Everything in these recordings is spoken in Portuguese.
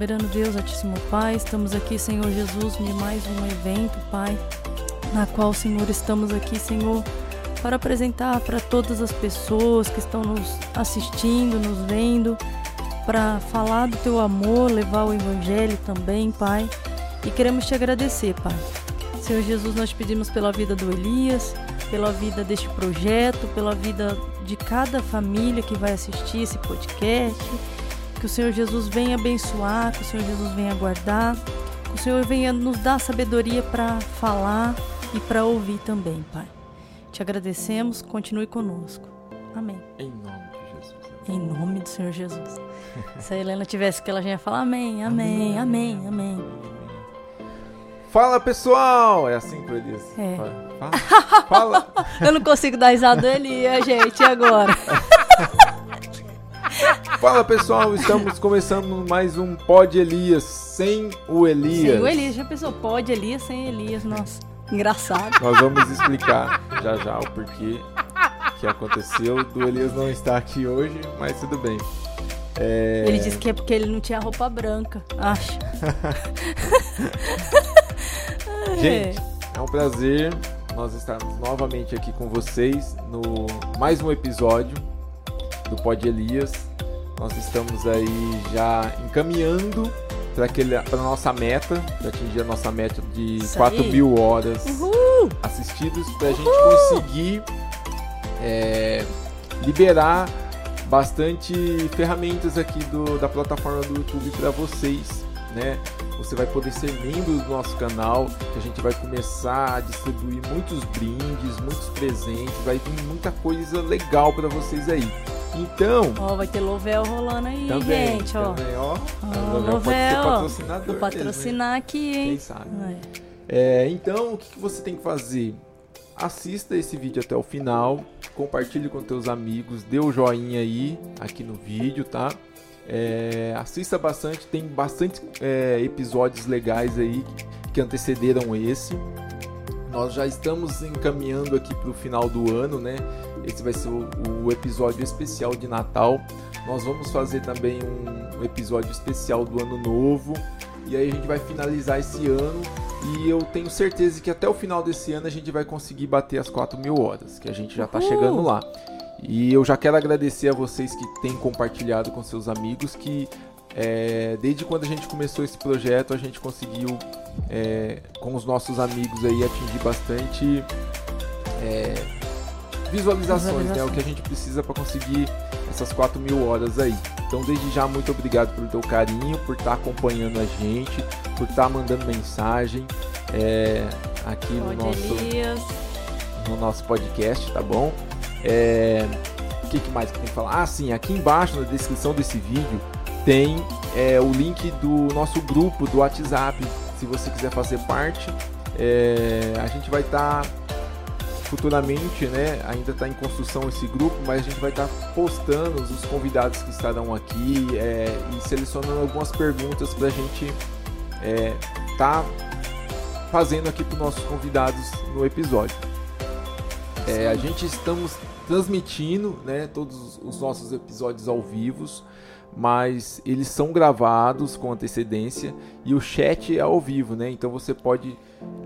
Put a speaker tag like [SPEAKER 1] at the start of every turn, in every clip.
[SPEAKER 1] soberano Deus, Altíssimo Pai, estamos aqui, Senhor Jesus, de mais um evento, Pai, na qual, Senhor, estamos aqui, Senhor, para apresentar para todas as pessoas que estão nos assistindo, nos vendo, para falar do teu amor, levar o evangelho também, Pai. E queremos te agradecer, Pai. Senhor Jesus, nós pedimos pela vida do Elias, pela vida deste projeto, pela vida de cada família que vai assistir esse podcast. Que o Senhor Jesus venha abençoar, que o Senhor Jesus venha guardar, que o Senhor venha nos dar sabedoria para falar e para ouvir também, Pai. Te agradecemos, continue conosco. Amém.
[SPEAKER 2] Em nome de Jesus.
[SPEAKER 1] Em nome do Senhor Jesus. Se a Helena tivesse que ela já ia falar amém, amém, amém, amém.
[SPEAKER 2] Fala pessoal! É assim que eu disse.
[SPEAKER 1] É.
[SPEAKER 2] Fala. Fala.
[SPEAKER 1] Eu não consigo dar risada do Elias, gente, e agora?
[SPEAKER 2] Fala pessoal, estamos começando mais um Pod Elias sem o Elias.
[SPEAKER 1] Sem o Elias, já pensou? Pode Elias sem Elias, nossa. Engraçado.
[SPEAKER 2] Nós vamos explicar já já o porquê que aconteceu do Elias não estar aqui hoje, mas tudo bem. É...
[SPEAKER 1] Ele disse que é porque ele não tinha roupa branca, acho.
[SPEAKER 2] Gente, é um prazer nós estarmos novamente aqui com vocês no mais um episódio do Pod Elias. Nós estamos aí já encaminhando para a nossa meta, para atingir a nossa meta de
[SPEAKER 1] Isso
[SPEAKER 2] 4
[SPEAKER 1] aí.
[SPEAKER 2] mil horas
[SPEAKER 1] Uhul!
[SPEAKER 2] assistidos, para a gente conseguir é, liberar bastante ferramentas aqui do, da plataforma do YouTube para vocês, né? Você vai poder ser membro do nosso canal, que a gente vai começar a distribuir muitos brindes, muitos presentes, vai vir muita coisa legal para vocês aí. Então,
[SPEAKER 1] Ó, vai ter Lovel rolando aí,
[SPEAKER 2] também,
[SPEAKER 1] gente, ó.
[SPEAKER 2] também, ó,
[SPEAKER 1] Ó,
[SPEAKER 2] Lovel patrocinador
[SPEAKER 1] Vou
[SPEAKER 2] mesmo, hein?
[SPEAKER 1] patrocinar aqui,
[SPEAKER 2] Quem
[SPEAKER 1] hein?
[SPEAKER 2] sabe?
[SPEAKER 1] É.
[SPEAKER 2] É, então, o que, que você tem que fazer? Assista esse vídeo até o final, compartilhe com teus amigos, dê o joinha aí aqui no vídeo, tá? É, assista bastante, tem bastante é, episódios legais aí que antecederam esse. Nós já estamos encaminhando aqui para o final do ano, né? Esse vai ser o, o episódio especial de Natal. Nós vamos fazer também um, um episódio especial do Ano Novo. E aí a gente vai finalizar esse ano. E eu tenho certeza que até o final desse ano a gente vai conseguir bater as 4 mil horas, que a gente já está chegando lá. E eu já quero agradecer a vocês que têm compartilhado com seus amigos, que é, desde quando a gente começou esse projeto a gente conseguiu é, com os nossos amigos aí atingir bastante é, visualizações, né? O que a gente precisa para conseguir essas 4 mil horas aí. Então, desde já, muito obrigado pelo teu carinho, por estar acompanhando a gente, por estar mandando mensagem é, aqui no nosso,
[SPEAKER 1] Elias.
[SPEAKER 2] no nosso podcast, tá bom? É, O que, que mais que tem que falar? Ah, sim, aqui embaixo na descrição desse vídeo tem é, o link do nosso grupo do WhatsApp. Se você quiser fazer parte, é, a gente vai estar futuramente, né? Ainda está em construção esse grupo, mas a gente vai estar postando os convidados que estarão aqui é, e selecionando algumas perguntas para a gente estar fazendo aqui para os nossos convidados no episódio. É, a gente estamos transmitindo né, todos os nossos episódios ao vivo, mas eles são gravados com antecedência e o chat é ao vivo, né? Então você pode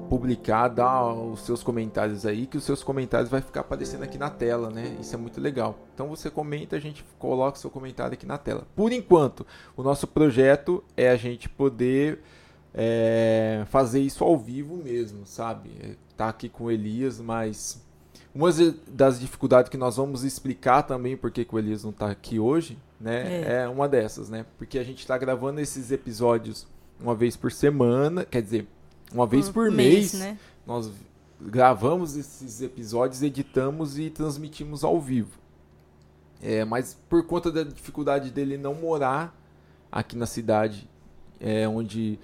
[SPEAKER 2] publicar, dar os seus comentários aí, que os seus comentários vai ficar aparecendo aqui na tela, né? Isso é muito legal. Então você comenta, a gente coloca seu comentário aqui na tela. Por enquanto, o nosso projeto é a gente poder é, fazer isso ao vivo mesmo, sabe? É, Tá aqui com o Elias, mas uma das dificuldades que nós vamos explicar também porque que o Elias não está aqui hoje, né?
[SPEAKER 1] É.
[SPEAKER 2] É. uma dessas, né? Porque a gente está gravando esses episódios uma vez por semana, quer dizer, uma vez por, mês.
[SPEAKER 1] né?
[SPEAKER 2] Nós gravamos esses episódios, editamos e transmitimos ao vivo. É, mas por conta da dificuldade dele não morar aqui na cidade, é, onde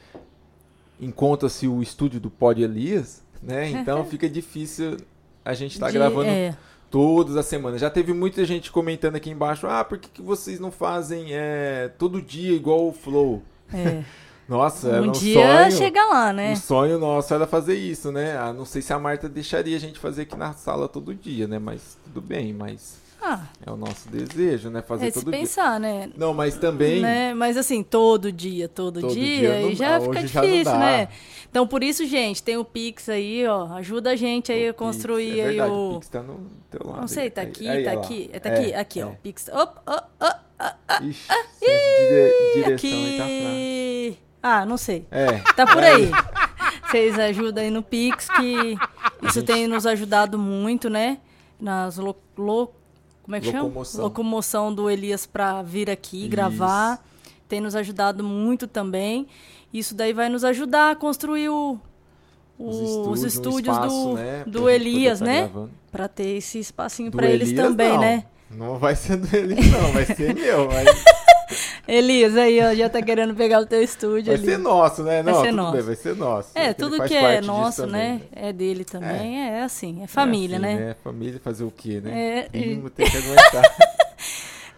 [SPEAKER 2] encontra-se o estúdio do Pod Elias, né? Então fica difícil a gente
[SPEAKER 1] De-
[SPEAKER 2] gravando
[SPEAKER 1] É,
[SPEAKER 2] todas as semanas. Já teve muita gente comentando aqui embaixo: ah, por que, que vocês não fazem é, todo dia igual o Flow?
[SPEAKER 1] é.
[SPEAKER 2] Nossa, era
[SPEAKER 1] Um
[SPEAKER 2] um
[SPEAKER 1] dia
[SPEAKER 2] sonho.
[SPEAKER 1] chega lá, né?
[SPEAKER 2] O sonho nosso era fazer isso, né? Ah, não sei se a Marta deixaria a gente fazer aqui na sala todo dia, né? Mas tudo bem, mas
[SPEAKER 1] Ah,
[SPEAKER 2] É o nosso desejo, né? Fazer
[SPEAKER 1] é se
[SPEAKER 2] todo dia.
[SPEAKER 1] pensar, né?
[SPEAKER 2] Não, mas também.
[SPEAKER 1] Né? Mas assim, todo dia, todo,
[SPEAKER 2] Todo
[SPEAKER 1] dia,
[SPEAKER 2] dia
[SPEAKER 1] aí
[SPEAKER 2] não-
[SPEAKER 1] já
[SPEAKER 2] ah,
[SPEAKER 1] fica
[SPEAKER 2] já
[SPEAKER 1] difícil,
[SPEAKER 2] dá.
[SPEAKER 1] né? Então por isso, gente, tem o Pix aí, ó. Ajuda a gente aí a
[SPEAKER 2] Pix,
[SPEAKER 1] construir
[SPEAKER 2] é
[SPEAKER 1] aí
[SPEAKER 2] verdade,
[SPEAKER 1] o.
[SPEAKER 2] Pix tá no teu lado.
[SPEAKER 1] Não sei,
[SPEAKER 2] aí.
[SPEAKER 1] tá
[SPEAKER 2] Aí-
[SPEAKER 1] aqui,
[SPEAKER 2] aí,
[SPEAKER 1] tá
[SPEAKER 2] ó lá.
[SPEAKER 1] aqui. É, tá
[SPEAKER 2] É,
[SPEAKER 1] aqui, aqui, ó.
[SPEAKER 2] é.
[SPEAKER 1] Pix. Op, op, op,
[SPEAKER 2] Ixi, senso de dire- direção aí tá fraco.
[SPEAKER 1] aqui. Ah, não sei.
[SPEAKER 2] É.
[SPEAKER 1] Tá por aí. Vocês ajudam aí no Pix, que isso
[SPEAKER 2] gente-
[SPEAKER 1] tem nos ajudado muito, né? Nas lo, lo- como é que
[SPEAKER 2] Locomoção.
[SPEAKER 1] chama? Locomoção do Elias pra vir aqui gravar. Tem nos ajudado muito também. Isso daí vai nos ajudar a construir o, o- os
[SPEAKER 2] um
[SPEAKER 1] estúdios
[SPEAKER 2] espaço,
[SPEAKER 1] do,
[SPEAKER 2] né,
[SPEAKER 1] do
[SPEAKER 2] gente poder
[SPEAKER 1] Elias,
[SPEAKER 2] tá
[SPEAKER 1] né? Pra ter esse espacinho
[SPEAKER 2] Do
[SPEAKER 1] pra eles
[SPEAKER 2] Elias,
[SPEAKER 1] também,
[SPEAKER 2] não.
[SPEAKER 1] né?
[SPEAKER 2] Não vai ser do Elias, não, vai ser meu. Vai,
[SPEAKER 1] Elias aí, ó, já tá querendo pegar o teu estúdio
[SPEAKER 2] vai
[SPEAKER 1] ali.
[SPEAKER 2] ser nosso, né?
[SPEAKER 1] Vai
[SPEAKER 2] Não,
[SPEAKER 1] ser
[SPEAKER 2] tudo
[SPEAKER 1] nosso.
[SPEAKER 2] bem, vai ser nosso.
[SPEAKER 1] É, tudo que é nosso, né? É dele também. É, assim, é família,
[SPEAKER 2] É assim,
[SPEAKER 1] né?
[SPEAKER 2] Família fazer o quê, né?
[SPEAKER 1] É,
[SPEAKER 2] tem que aguentar.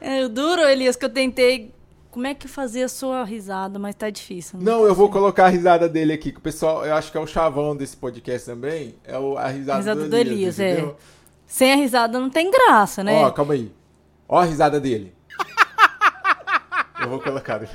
[SPEAKER 1] É duro, Elias, que eu tentei. Como é que fazer a sua risada, mas tá difícil. né?
[SPEAKER 2] Não, eu vou colocar a risada dele aqui, que o pessoal, eu acho que é o chavão desse podcast também, é o, a risada,
[SPEAKER 1] Risada
[SPEAKER 2] do
[SPEAKER 1] do
[SPEAKER 2] Elias,
[SPEAKER 1] Elias, é. Sem a risada não tem graça, né?
[SPEAKER 2] Ó, calma aí. Ó a risada dele. Eu vou colocar.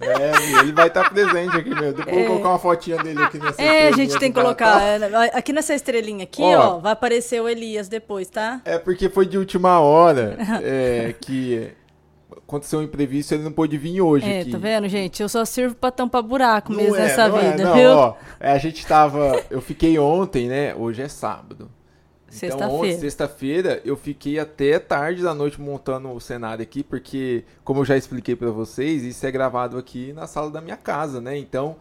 [SPEAKER 2] é, ele vai estar presente aqui mesmo. Depois eu vou colocar uma fotinha dele aqui nessa
[SPEAKER 1] é, a gente tem que colocar. É, Aqui nessa estrelinha aqui,
[SPEAKER 2] Ó.
[SPEAKER 1] ó, vai aparecer o Elias depois, tá?
[SPEAKER 2] É porque foi de última hora é, que aconteceu um imprevisto, ele não pôde vir hoje
[SPEAKER 1] É,
[SPEAKER 2] aqui.
[SPEAKER 1] tá vendo, gente? Eu só sirvo pra tampar buraco
[SPEAKER 2] Não
[SPEAKER 1] mesmo
[SPEAKER 2] é,
[SPEAKER 1] nessa
[SPEAKER 2] não é,
[SPEAKER 1] vida,
[SPEAKER 2] não,
[SPEAKER 1] viu?
[SPEAKER 2] ó, é, a gente tava. Eu fiquei ontem, né? Hoje é sábado. Então,
[SPEAKER 1] Sexta-feira.
[SPEAKER 2] ontem, sexta-feira, eu fiquei até tarde da noite montando o cenário aqui, porque, como eu já expliquei pra vocês, isso é gravado aqui na sala da minha casa, né? Então,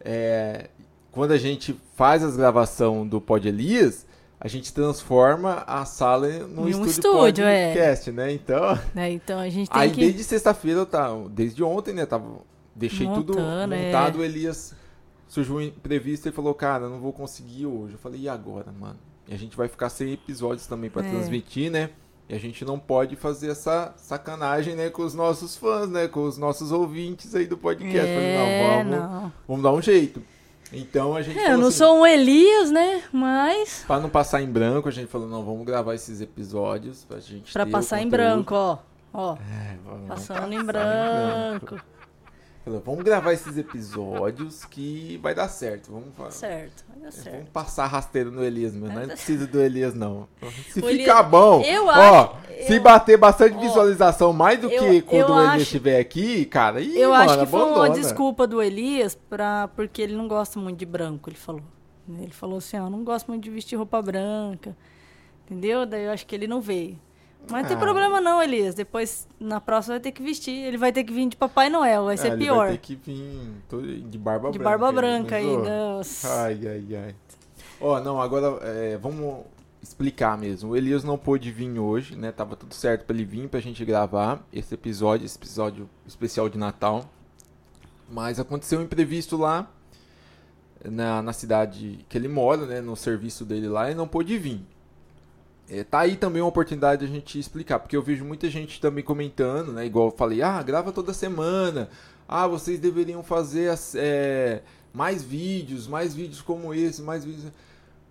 [SPEAKER 2] é, quando a gente faz as gravações do Pod Elias, a gente transforma a sala num
[SPEAKER 1] Em um
[SPEAKER 2] estúdio,
[SPEAKER 1] estúdio, é.
[SPEAKER 2] podcast, né? Então,
[SPEAKER 1] Né, Então a gente tem
[SPEAKER 2] aí
[SPEAKER 1] que.
[SPEAKER 2] desde sexta-feira tava, desde ontem, né? Tava, deixei tudo
[SPEAKER 1] Montando, é.
[SPEAKER 2] montado, o Elias surgiu um imprevisto e falou, cara, não vou conseguir hoje. Eu falei, e agora, mano? E a gente vai ficar sem episódios também pra
[SPEAKER 1] É.
[SPEAKER 2] transmitir, né? E a gente não pode fazer essa sacanagem, né, com os nossos fãs, né, com os nossos ouvintes aí do podcast.
[SPEAKER 1] É,
[SPEAKER 2] não, vamos,
[SPEAKER 1] não.
[SPEAKER 2] vamos dar um jeito. Então a gente
[SPEAKER 1] É, eu não
[SPEAKER 2] assim,
[SPEAKER 1] sou um Elias, né? Mas.
[SPEAKER 2] pra não passar em branco, a gente falou, não, vamos gravar esses episódios pra gente
[SPEAKER 1] Pra passar em branco, ó. Ó,
[SPEAKER 2] É, vamos
[SPEAKER 1] passando em
[SPEAKER 2] passar
[SPEAKER 1] branco.
[SPEAKER 2] Falou, vamos gravar esses episódios que vai dar certo. Vamos, fa-
[SPEAKER 1] Certo, vai dar certo.
[SPEAKER 2] vamos passar rasteiro no Elias, mas não precisa do Elias, não. Se ficar bom,
[SPEAKER 1] Eu
[SPEAKER 2] ó,
[SPEAKER 1] acho-
[SPEAKER 2] se
[SPEAKER 1] eu-
[SPEAKER 2] bater bastante
[SPEAKER 1] ó,
[SPEAKER 2] visualização, mais do
[SPEAKER 1] eu-
[SPEAKER 2] que quando o Elias
[SPEAKER 1] acho-
[SPEAKER 2] estiver aqui, cara, ih,
[SPEAKER 1] Eu
[SPEAKER 2] mano,
[SPEAKER 1] acho que foi uma
[SPEAKER 2] abandona.
[SPEAKER 1] desculpa do Elias pra, porque ele não gosta muito de branco, ele falou. Ele falou assim, ó, não gosto muito de vestir roupa branca. Entendeu? Daí eu acho que ele não veio. Mas não tem
[SPEAKER 2] Ah.
[SPEAKER 1] problema não, Elias. Depois, na próxima, vai ter que vestir. Ele vai ter que vir de Papai Noel, vai
[SPEAKER 2] É,
[SPEAKER 1] ser
[SPEAKER 2] ele
[SPEAKER 1] pior.
[SPEAKER 2] Vai ter que vir de barba
[SPEAKER 1] De
[SPEAKER 2] branca.
[SPEAKER 1] barba
[SPEAKER 2] ele
[SPEAKER 1] branca ainda.
[SPEAKER 2] Ai, ai, ai. Ó, não, agora é, vamos explicar mesmo. O Elias não pôde vir hoje, né? Tava tudo certo pra ele vir pra gente gravar esse episódio, esse episódio especial de Natal. Mas aconteceu um imprevisto lá na, na cidade que ele mora, né? No serviço dele lá e não pôde vir. É, tá aí também uma oportunidade de a gente explicar, porque eu vejo muita gente também comentando, né? Igual eu falei, ah, grava toda semana. Ah, vocês deveriam fazer as- é, mais vídeos, mais vídeos como esse, mais vídeos.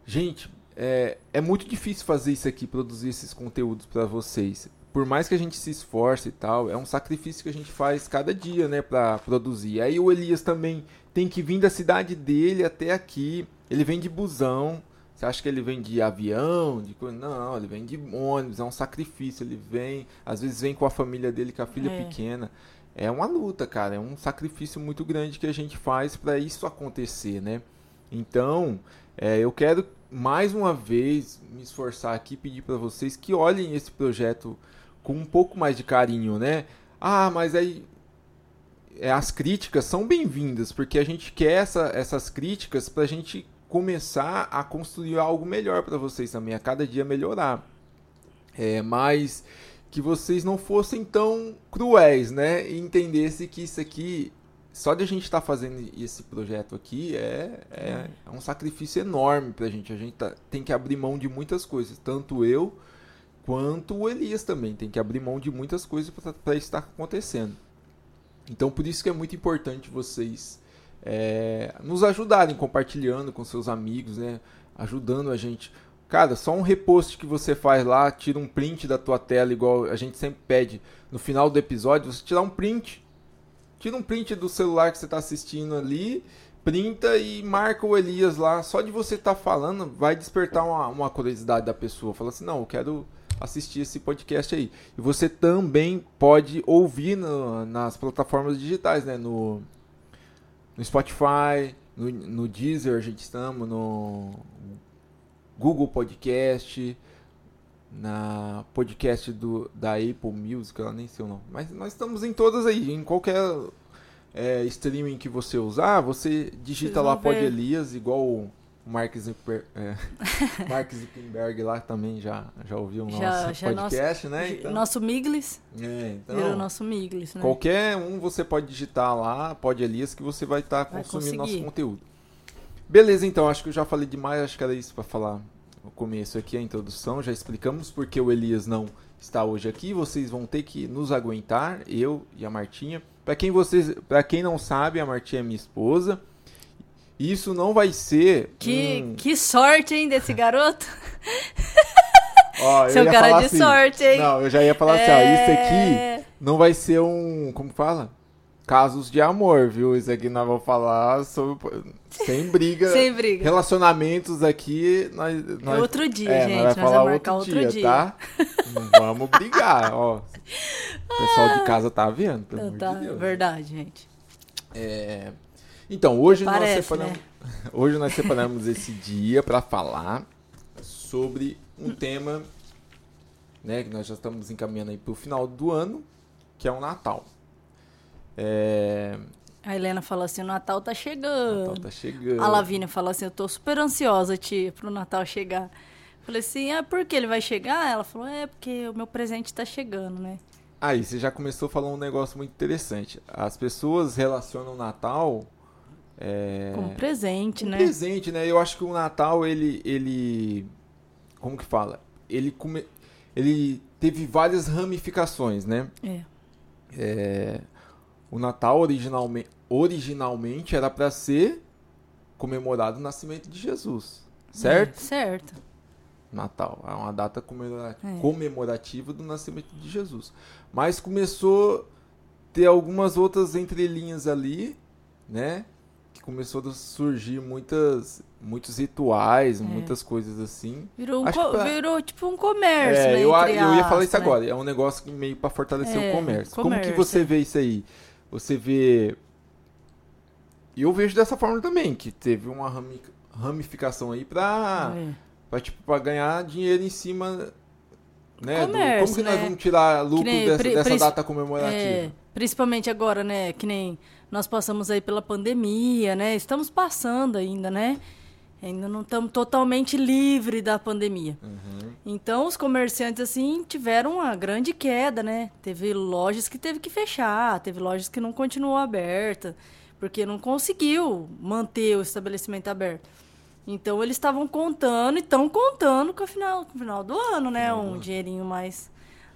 [SPEAKER 2] Gente, é, é muito difícil fazer isso aqui, produzir esses conteúdos para vocês. Por mais que a gente se esforce e tal, é um sacrifício que a gente faz cada dia, né, para produzir. Aí o Elias também tem que vir da cidade dele até aqui. Ele vem de busão. Você acha que ele vem de avião? De coisa? Não, ele vem de ônibus, é um sacrifício. Ele vem, às vezes vem com a família dele, com a filha
[SPEAKER 1] É.
[SPEAKER 2] pequena. É uma luta, cara. É um sacrifício muito grande que a gente faz para isso acontecer, né? Então, é, eu quero mais uma vez me esforçar aqui pedir para vocês que olhem esse projeto com um pouco mais de carinho, né? Ah, mas aí é, as críticas são bem-vindas, porque a gente quer essa- essas críticas para a gente começar a construir algo melhor para vocês também, a cada dia melhorar. É, mas que vocês não fossem tão cruéis, né? E entendessem que isso aqui, só de a gente estar fazendo esse projeto aqui, é, é, é um sacrifício enorme pra gente. A gente tá- tem que abrir mão de muitas coisas, tanto eu quanto o Elias também tem que abrir mão de muitas coisas para estar acontecendo. Então, por isso que é muito importante vocês é, nos ajudarem compartilhando com seus amigos, né? Ajudando a gente. Cara, só um repost que você faz lá, tira um print da tua tela, igual a gente sempre pede no final do episódio, você tirar um print. Tira um print do celular que você está assistindo ali, printa e marca o Elias lá. Só de você estar tá falando, vai despertar uma, uma curiosidade da pessoa. Fala assim, não, eu quero assistir esse podcast aí. E você também pode ouvir no, nas plataformas digitais, né? No, no Spotify, no, no Deezer a gente estamos, no Google Podcast, na podcast do, da Apple Music, eu nem sei o nome. Mas nós estamos em todas aí, em qualquer é, streaming que você usar, você digita lá Pod Elias, igual o Mark, Zucker, é, Mark Zuckerberg lá também já, já ouviu o nosso já, já podcast,
[SPEAKER 1] nosso,
[SPEAKER 2] né?
[SPEAKER 1] Então, nosso Miglis.
[SPEAKER 2] É, então,
[SPEAKER 1] Virou nosso Miglis, né?
[SPEAKER 2] Qualquer um você pode digitar lá, Pod Elias, que você vai estar tá consumindo nosso conteúdo. Beleza, então, acho que eu já falei demais, acho que era isso para falar no começo aqui, a introdução. Já explicamos porque o Elias não está hoje aqui. Vocês vão ter que nos aguentar, eu e a Martinha. Para quem vocês, para quem não sabe, a Martinha é minha esposa. Isso não vai ser.
[SPEAKER 1] Que, um... que sorte, hein, desse garoto?
[SPEAKER 2] Ó,
[SPEAKER 1] Seu cara de
[SPEAKER 2] assim,
[SPEAKER 1] sorte, hein?
[SPEAKER 2] Não, eu já ia falar é... assim, ó, isso aqui não vai ser um. Como fala? casos de amor, viu? Isso aqui nós vamos falar sobre. Sem briga.
[SPEAKER 1] Sem briga.
[SPEAKER 2] Relacionamentos aqui. Nós, nós,
[SPEAKER 1] outro dia,
[SPEAKER 2] é,
[SPEAKER 1] gente.
[SPEAKER 2] Nós,
[SPEAKER 1] nós vamos marcar outro,
[SPEAKER 2] dia,
[SPEAKER 1] dia,
[SPEAKER 2] tá? Não vamos brigar, ó. O pessoal de casa tá vendo, pelo
[SPEAKER 1] tá,
[SPEAKER 2] amor de Deus.
[SPEAKER 1] Verdade, gente.
[SPEAKER 2] É... Então, hoje
[SPEAKER 1] Parece,
[SPEAKER 2] nós separamos.
[SPEAKER 1] Né?
[SPEAKER 2] Hoje nós separamos esse dia para falar sobre um tema, né? Que nós já estamos encaminhando aí pro final do ano, que é o Natal. É...
[SPEAKER 1] A Helena falou assim: o Natal tá chegando.
[SPEAKER 2] Natal tá chegando.
[SPEAKER 1] A Lavínia falou assim: eu tô super ansiosa, tia, pro Natal chegar. Falei assim: ah, por que ele vai chegar? Ela falou: é, porque o meu presente tá chegando, né?
[SPEAKER 2] Aí, você já começou a falar um negócio muito interessante. As pessoas relacionam o Natal. É...
[SPEAKER 1] Como presente,
[SPEAKER 2] Com
[SPEAKER 1] né?
[SPEAKER 2] Presente, né? Eu acho que o Natal, ele. ele como que fala? Ele, come... ele teve várias ramificações, né?
[SPEAKER 1] É.
[SPEAKER 2] é o Natal originalmente, originalmente era para ser comemorado o nascimento de Jesus, certo? É,
[SPEAKER 1] certo.
[SPEAKER 2] Natal é uma data é. comemorativa do nascimento de Jesus. Mas começou a ter algumas outras entrelinhas ali, né? Começou a surgir muitas, muitos rituais, é. muitas coisas assim.
[SPEAKER 1] Virou, um pra... virou tipo um comércio,
[SPEAKER 2] é,
[SPEAKER 1] né,
[SPEAKER 2] eu,
[SPEAKER 1] eu
[SPEAKER 2] ia falar isso né? agora. É um negócio meio para fortalecer é, o comércio. comércio. Como que você vê isso aí? você vê. E eu vejo dessa forma também, que teve uma ramificação aí pra, é. tipo, pra ganhar dinheiro em cima. Né,
[SPEAKER 1] Comércio,
[SPEAKER 2] como que
[SPEAKER 1] né?
[SPEAKER 2] nós vamos tirar lucro nem, dessa, dessa data comemorativa? É,
[SPEAKER 1] principalmente agora, né? Que nem nós passamos aí pela pandemia, né? Estamos passando ainda, né? Ainda não estamos totalmente livre da pandemia.
[SPEAKER 2] Uhum.
[SPEAKER 1] Então, os comerciantes, assim, tiveram uma grande queda, né? Teve lojas que teve que fechar, teve lojas que não continuou aberta, porque não conseguiu manter o estabelecimento aberto. Então, eles estavam contando e estão contando com o final, com o final do ano, né? Uhum. Um dinheirinho mais,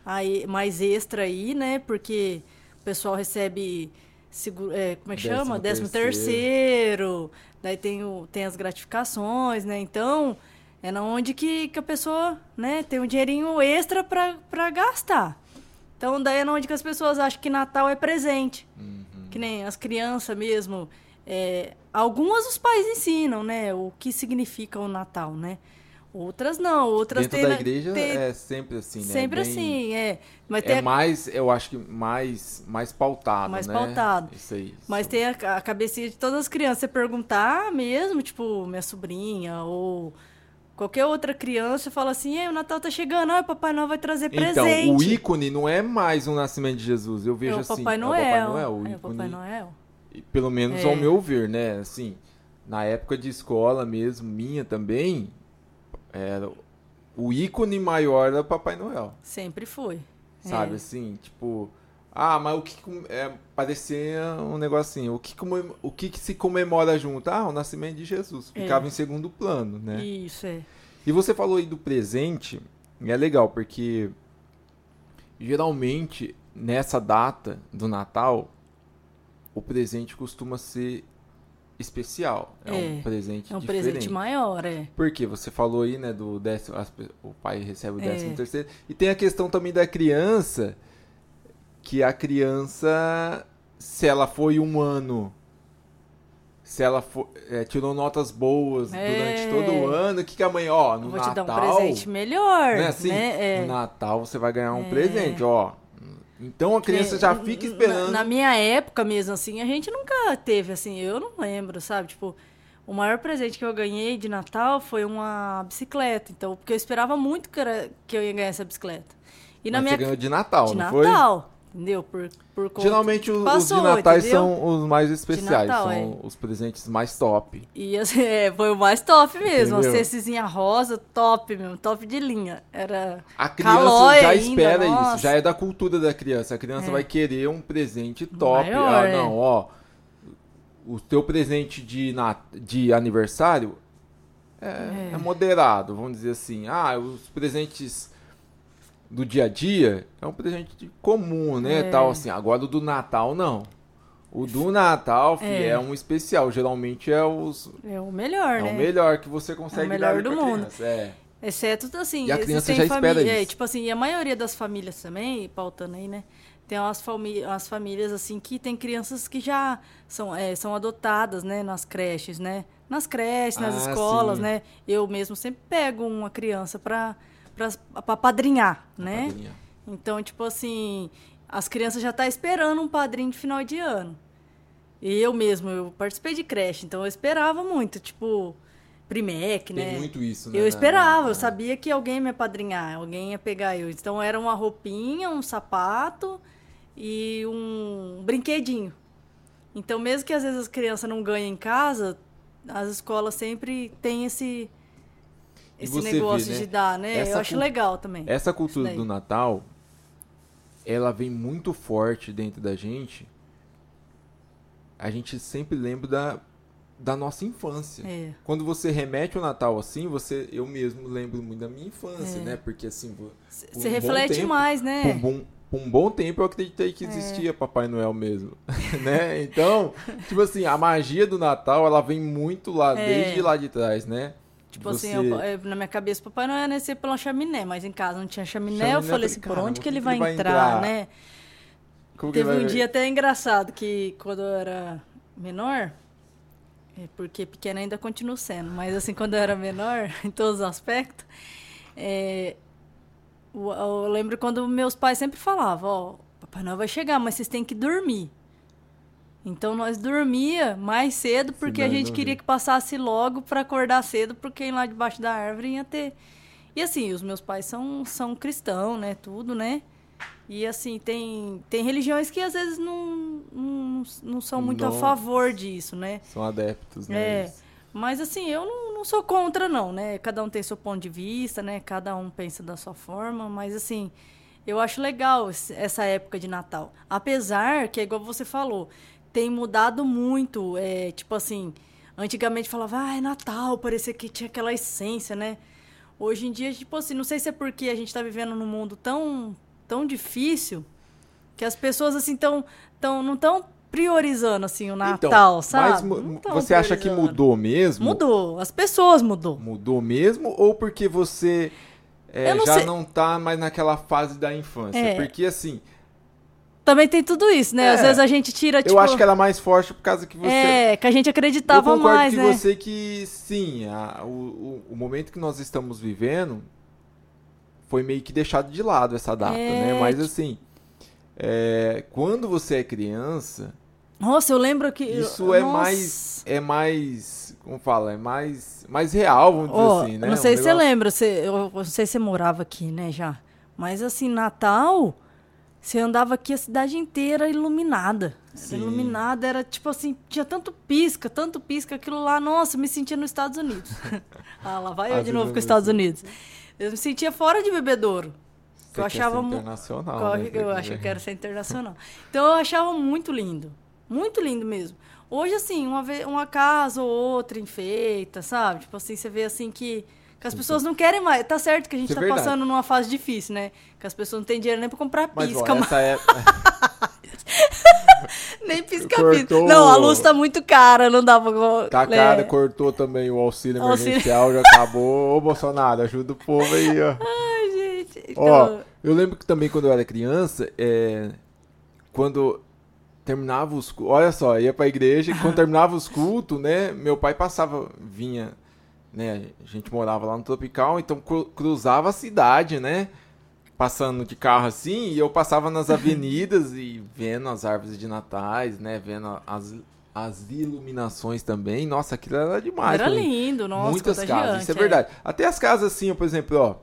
[SPEAKER 1] aí, mais extra aí, né? Porque o pessoal recebe, seguro, é, como é que
[SPEAKER 2] Décimo
[SPEAKER 1] chama? Décimo
[SPEAKER 2] terceiro.
[SPEAKER 1] terceiro daí tem, o, tem as gratificações, né? Então, é na onde que, que a pessoa né, tem um dinheirinho extra para gastar. Então, daí é na onde que as pessoas acham que Natal é presente.
[SPEAKER 2] Uhum.
[SPEAKER 1] Que nem as crianças mesmo. É, algumas os pais ensinam, né? O que significa o Natal, né? Outras não, outras
[SPEAKER 2] Dentro da igreja tem, é sempre assim, né?
[SPEAKER 1] Sempre Bem, assim, é.
[SPEAKER 2] Mas é a... mais, eu acho que mais, mais pautado,
[SPEAKER 1] mais
[SPEAKER 2] né?
[SPEAKER 1] pautado.
[SPEAKER 2] Isso aí.
[SPEAKER 1] Mas tem a, a cabecinha de todas as crianças. Você perguntar mesmo, tipo, minha sobrinha ou qualquer outra criança fala assim, o Natal tá chegando, ah, o Papai Noel vai trazer
[SPEAKER 2] então,
[SPEAKER 1] presente.
[SPEAKER 2] Então, o ícone não é mais o nascimento de Jesus. Eu vejo
[SPEAKER 1] é o
[SPEAKER 2] assim,
[SPEAKER 1] Papai Noel.
[SPEAKER 2] é o Papai Noel. O
[SPEAKER 1] é o Papai Noel.
[SPEAKER 2] Pelo menos
[SPEAKER 1] é.
[SPEAKER 2] ao meu ver, né? Assim, na época de escola mesmo, minha também, era o ícone maior era o Papai Noel.
[SPEAKER 1] Sempre foi.
[SPEAKER 2] Sabe
[SPEAKER 1] é.
[SPEAKER 2] assim, tipo, ah, mas o que é, parecia um negocinho, o que o que, que se comemora junto? Ah, o nascimento de Jesus.
[SPEAKER 1] É.
[SPEAKER 2] Ficava é. em segundo plano, né?
[SPEAKER 1] Isso é.
[SPEAKER 2] E você falou aí do presente, e é legal porque geralmente nessa data do Natal o presente costuma ser especial. É,
[SPEAKER 1] É,
[SPEAKER 2] um presente
[SPEAKER 1] É um
[SPEAKER 2] diferente.
[SPEAKER 1] presente maior, é.
[SPEAKER 2] Porque você falou aí, né, do décimo, as o pai recebe o
[SPEAKER 1] É.
[SPEAKER 2] décimo terceiro. E tem a questão também da criança, que a criança, se ela foi um ano, se ela fo- é, tirou notas boas
[SPEAKER 1] É.
[SPEAKER 2] durante todo o ano, o que, que a mãe, ó, no
[SPEAKER 1] Eu vou
[SPEAKER 2] Natal...
[SPEAKER 1] te dar um presente melhor,
[SPEAKER 2] né, assim,
[SPEAKER 1] né? É.
[SPEAKER 2] no Natal você vai ganhar um
[SPEAKER 1] É.
[SPEAKER 2] presente, ó. Então a criança já fica esperando.
[SPEAKER 1] Na, na minha época mesmo, assim, a gente nunca teve, assim, eu não lembro, sabe? Tipo, o maior presente que eu ganhei de Natal foi uma bicicleta. Então, porque eu esperava muito que, era, que eu ia ganhar essa bicicleta. E na
[SPEAKER 2] Mas
[SPEAKER 1] minha
[SPEAKER 2] você ganhou de Natal,
[SPEAKER 1] de
[SPEAKER 2] não foi?
[SPEAKER 1] Natal, entendeu? Por, por conta-
[SPEAKER 2] Geralmente os
[SPEAKER 1] Passou,
[SPEAKER 2] de Natais
[SPEAKER 1] entendeu?
[SPEAKER 2] são os mais especiais,
[SPEAKER 1] Natal,
[SPEAKER 2] são
[SPEAKER 1] é.
[SPEAKER 2] os presentes mais top.
[SPEAKER 1] E assim, é, foi o mais top mesmo.
[SPEAKER 2] Entendeu?
[SPEAKER 1] Cestezinha rosa, top mesmo, top de linha. Era.
[SPEAKER 2] A criança
[SPEAKER 1] Calói
[SPEAKER 2] já
[SPEAKER 1] ainda,
[SPEAKER 2] espera
[SPEAKER 1] nossa.
[SPEAKER 2] isso, já é da cultura da criança. A criança
[SPEAKER 1] É.
[SPEAKER 2] vai querer um presente top.
[SPEAKER 1] Maior,
[SPEAKER 2] ah, não, ó. O teu presente de, na, de aniversário é,
[SPEAKER 1] É.
[SPEAKER 2] é moderado, vamos dizer assim. Ah, os presentes do dia a dia é um presente comum, né?
[SPEAKER 1] É.
[SPEAKER 2] Tal assim. Agora o do Natal não. O do Natal, fi,
[SPEAKER 1] É.
[SPEAKER 2] é. um especial. Geralmente é, os,
[SPEAKER 1] É o melhor,
[SPEAKER 2] é
[SPEAKER 1] né?
[SPEAKER 2] o melhor que você consegue
[SPEAKER 1] melhor
[SPEAKER 2] dar ali
[SPEAKER 1] do mundo.
[SPEAKER 2] criança. É.
[SPEAKER 1] Exceto, assim,
[SPEAKER 2] E a criança já espera
[SPEAKER 1] é,
[SPEAKER 2] isso.
[SPEAKER 1] tipo assim, e a maioria das famílias também, pautando aí, né? Tem umas, famí umas famílias, assim, que tem crianças que já são, é, são adotadas, né? Nas creches, né? Nas creches, nas
[SPEAKER 2] Ah,
[SPEAKER 1] escolas,
[SPEAKER 2] sim.
[SPEAKER 1] né? Eu mesmo sempre pego uma criança pra, pra padrinhar, né? Então, tipo assim, as crianças já tá esperando um padrinho de final de ano. E eu mesmo, eu participei de creche, então eu esperava muito, tipo, Primec,
[SPEAKER 2] Tem
[SPEAKER 1] né?
[SPEAKER 2] muito isso, né?
[SPEAKER 1] Eu esperava, eu sabia que alguém ia me apadrinhar, alguém ia pegar eu. Então era uma roupinha, um sapato e um brinquedinho. Então, mesmo que às vezes as crianças não ganhem em casa, as escolas sempre têm esse, esse negócio
[SPEAKER 2] vê, né?
[SPEAKER 1] de dar, né?
[SPEAKER 2] Essa
[SPEAKER 1] eu acho legal também.
[SPEAKER 2] Essa cultura do Natal, ela vem muito forte dentro da gente. A gente sempre lembra da, da nossa infância.
[SPEAKER 1] É.
[SPEAKER 2] Quando você remete o Natal assim, você, eu mesmo lembro muito da minha infância,
[SPEAKER 1] É.
[SPEAKER 2] né? Porque assim,
[SPEAKER 1] Você
[SPEAKER 2] um
[SPEAKER 1] reflete
[SPEAKER 2] tempo-
[SPEAKER 1] mais,
[SPEAKER 2] por um
[SPEAKER 1] né?
[SPEAKER 2] bom, por um bom tempo eu acreditei
[SPEAKER 1] É.
[SPEAKER 2] que existia Papai Noel mesmo, né? Então, tipo assim, a magia do Natal, ela vem muito lá,
[SPEAKER 1] É.
[SPEAKER 2] desde lá de trás, né?
[SPEAKER 1] Tipo
[SPEAKER 2] Você-
[SPEAKER 1] assim, eu- eu- na minha cabeça, papai não ia nascer pela chaminé, mas em casa não tinha chaminé.
[SPEAKER 2] Chaminé,
[SPEAKER 1] eu falei
[SPEAKER 2] eu
[SPEAKER 1] assim, por
[SPEAKER 2] "Caramba,
[SPEAKER 1] onde que ele vai, entrar,
[SPEAKER 2] entrar?"
[SPEAKER 1] né?
[SPEAKER 2] Como
[SPEAKER 1] Teve um dia até engraçado que quando eu era menor, é, porque pequena ainda continuo sendo, mas assim, quando eu era menor, em todos os aspectos, é, o- eu lembro quando meus pais sempre falavam, ó, Papai Noel vai chegar, mas vocês têm que dormir. Então nós dormia mais cedo porque a gente queria que passasse logo para acordar cedo, porque lá debaixo da árvore ia ter. E assim, os meus pais são, são cristãos, né? Tudo, né? E assim, tem, tem religiões que às vezes não, não, não são muito a
[SPEAKER 2] Não.
[SPEAKER 1] favor disso, né?
[SPEAKER 2] São adeptos, né?
[SPEAKER 1] É. Mas assim, eu não, não sou contra, não, né? Cada um tem seu ponto de vista, né? Cada um pensa da sua forma, mas assim, eu acho legal essa época de Natal. Apesar que, é igual você falou, tem mudado muito. É, tipo assim, antigamente falava, ah, é Natal, parecia que tinha aquela essência, né? Hoje em dia, tipo assim, não sei se é porque a gente tá vivendo num mundo tão, tão difícil que as pessoas, assim, tão, tão, não estão priorizando, assim, o Natal,
[SPEAKER 2] Então,
[SPEAKER 1] sabe?
[SPEAKER 2] mas você acha que mudou mesmo?
[SPEAKER 1] Mudou, as pessoas mudou.
[SPEAKER 2] Mudou mesmo ou porque você é,
[SPEAKER 1] não
[SPEAKER 2] já
[SPEAKER 1] sei.
[SPEAKER 2] não tá mais naquela fase da infância?
[SPEAKER 1] É.
[SPEAKER 2] Porque assim,
[SPEAKER 1] Também tem tudo isso, né? Às
[SPEAKER 2] É,
[SPEAKER 1] vezes a gente tira, tipo...
[SPEAKER 2] eu acho que ela é mais forte por causa que você.
[SPEAKER 1] É, que a gente
[SPEAKER 2] eu
[SPEAKER 1] acreditava
[SPEAKER 2] concordo
[SPEAKER 1] mais,
[SPEAKER 2] com
[SPEAKER 1] né?
[SPEAKER 2] você que sim, a- o, o, o momento que nós estamos vivendo foi meio que deixado de lado essa data,
[SPEAKER 1] É,
[SPEAKER 2] né? Mas assim, é, quando você é criança,
[SPEAKER 1] Nossa, eu lembro que...
[SPEAKER 2] isso é
[SPEAKER 1] Nossa.
[SPEAKER 2] mais. É mais. Como fala? É mais, mais real, vamos dizer
[SPEAKER 1] Ó,
[SPEAKER 2] assim, né?
[SPEAKER 1] Não
[SPEAKER 2] Um
[SPEAKER 1] sei se você
[SPEAKER 2] negócio-
[SPEAKER 1] lembra, você, eu eu não sei se você morava aqui, né, já. Mas assim, Natal, você andava aqui a cidade inteira iluminada. Era iluminada, era tipo assim, tinha tanto pisca, tanto pisca, aquilo lá, nossa, me sentia nos Estados Unidos. ah, lá vai eu
[SPEAKER 2] Ah,
[SPEAKER 1] de novo com os Estados. Unidos. Eu me sentia fora de bebedouro.
[SPEAKER 2] Você
[SPEAKER 1] eu achava
[SPEAKER 2] internacional. Né?
[SPEAKER 1] eu acho que eu quero ser internacional. Então eu achava muito lindo. Muito lindo mesmo. Hoje, assim, uma, vez, uma casa ou outra enfeita, sabe? Tipo assim, você vê assim que, que as pessoas não querem mais. Tá certo que a gente
[SPEAKER 2] Isso é
[SPEAKER 1] tá
[SPEAKER 2] verdade.
[SPEAKER 1] passando numa fase difícil, né? Que as pessoas não têm dinheiro nem pra comprar
[SPEAKER 2] Mas, ó,
[SPEAKER 1] pisca,
[SPEAKER 2] é...
[SPEAKER 1] nem pisca-pisca. Não, a luz tá muito cara, não dá pra.
[SPEAKER 2] Tá
[SPEAKER 1] é.
[SPEAKER 2] cara, cortou também o auxílio
[SPEAKER 1] Auxílio.
[SPEAKER 2] emergencial, já acabou. Ô, Bolsonaro, ajuda o povo aí, ó.
[SPEAKER 1] Ai, gente. Então,
[SPEAKER 2] Ó, eu lembro que também quando eu era criança, é, quando terminava os olha só, ia pra igreja, e quando terminava os cultos, né, meu pai passava, vinha, né, a gente morava lá no Tropical, então cru- cruzava a cidade, né, passando de carro assim, e eu passava nas avenidas e vendo as árvores de natais, né, vendo as, as iluminações também, nossa, aquilo era demais
[SPEAKER 1] era lindo, nossa,
[SPEAKER 2] Muitas casas, isso é. verdade. Até as casas assim, ó, por exemplo, ó,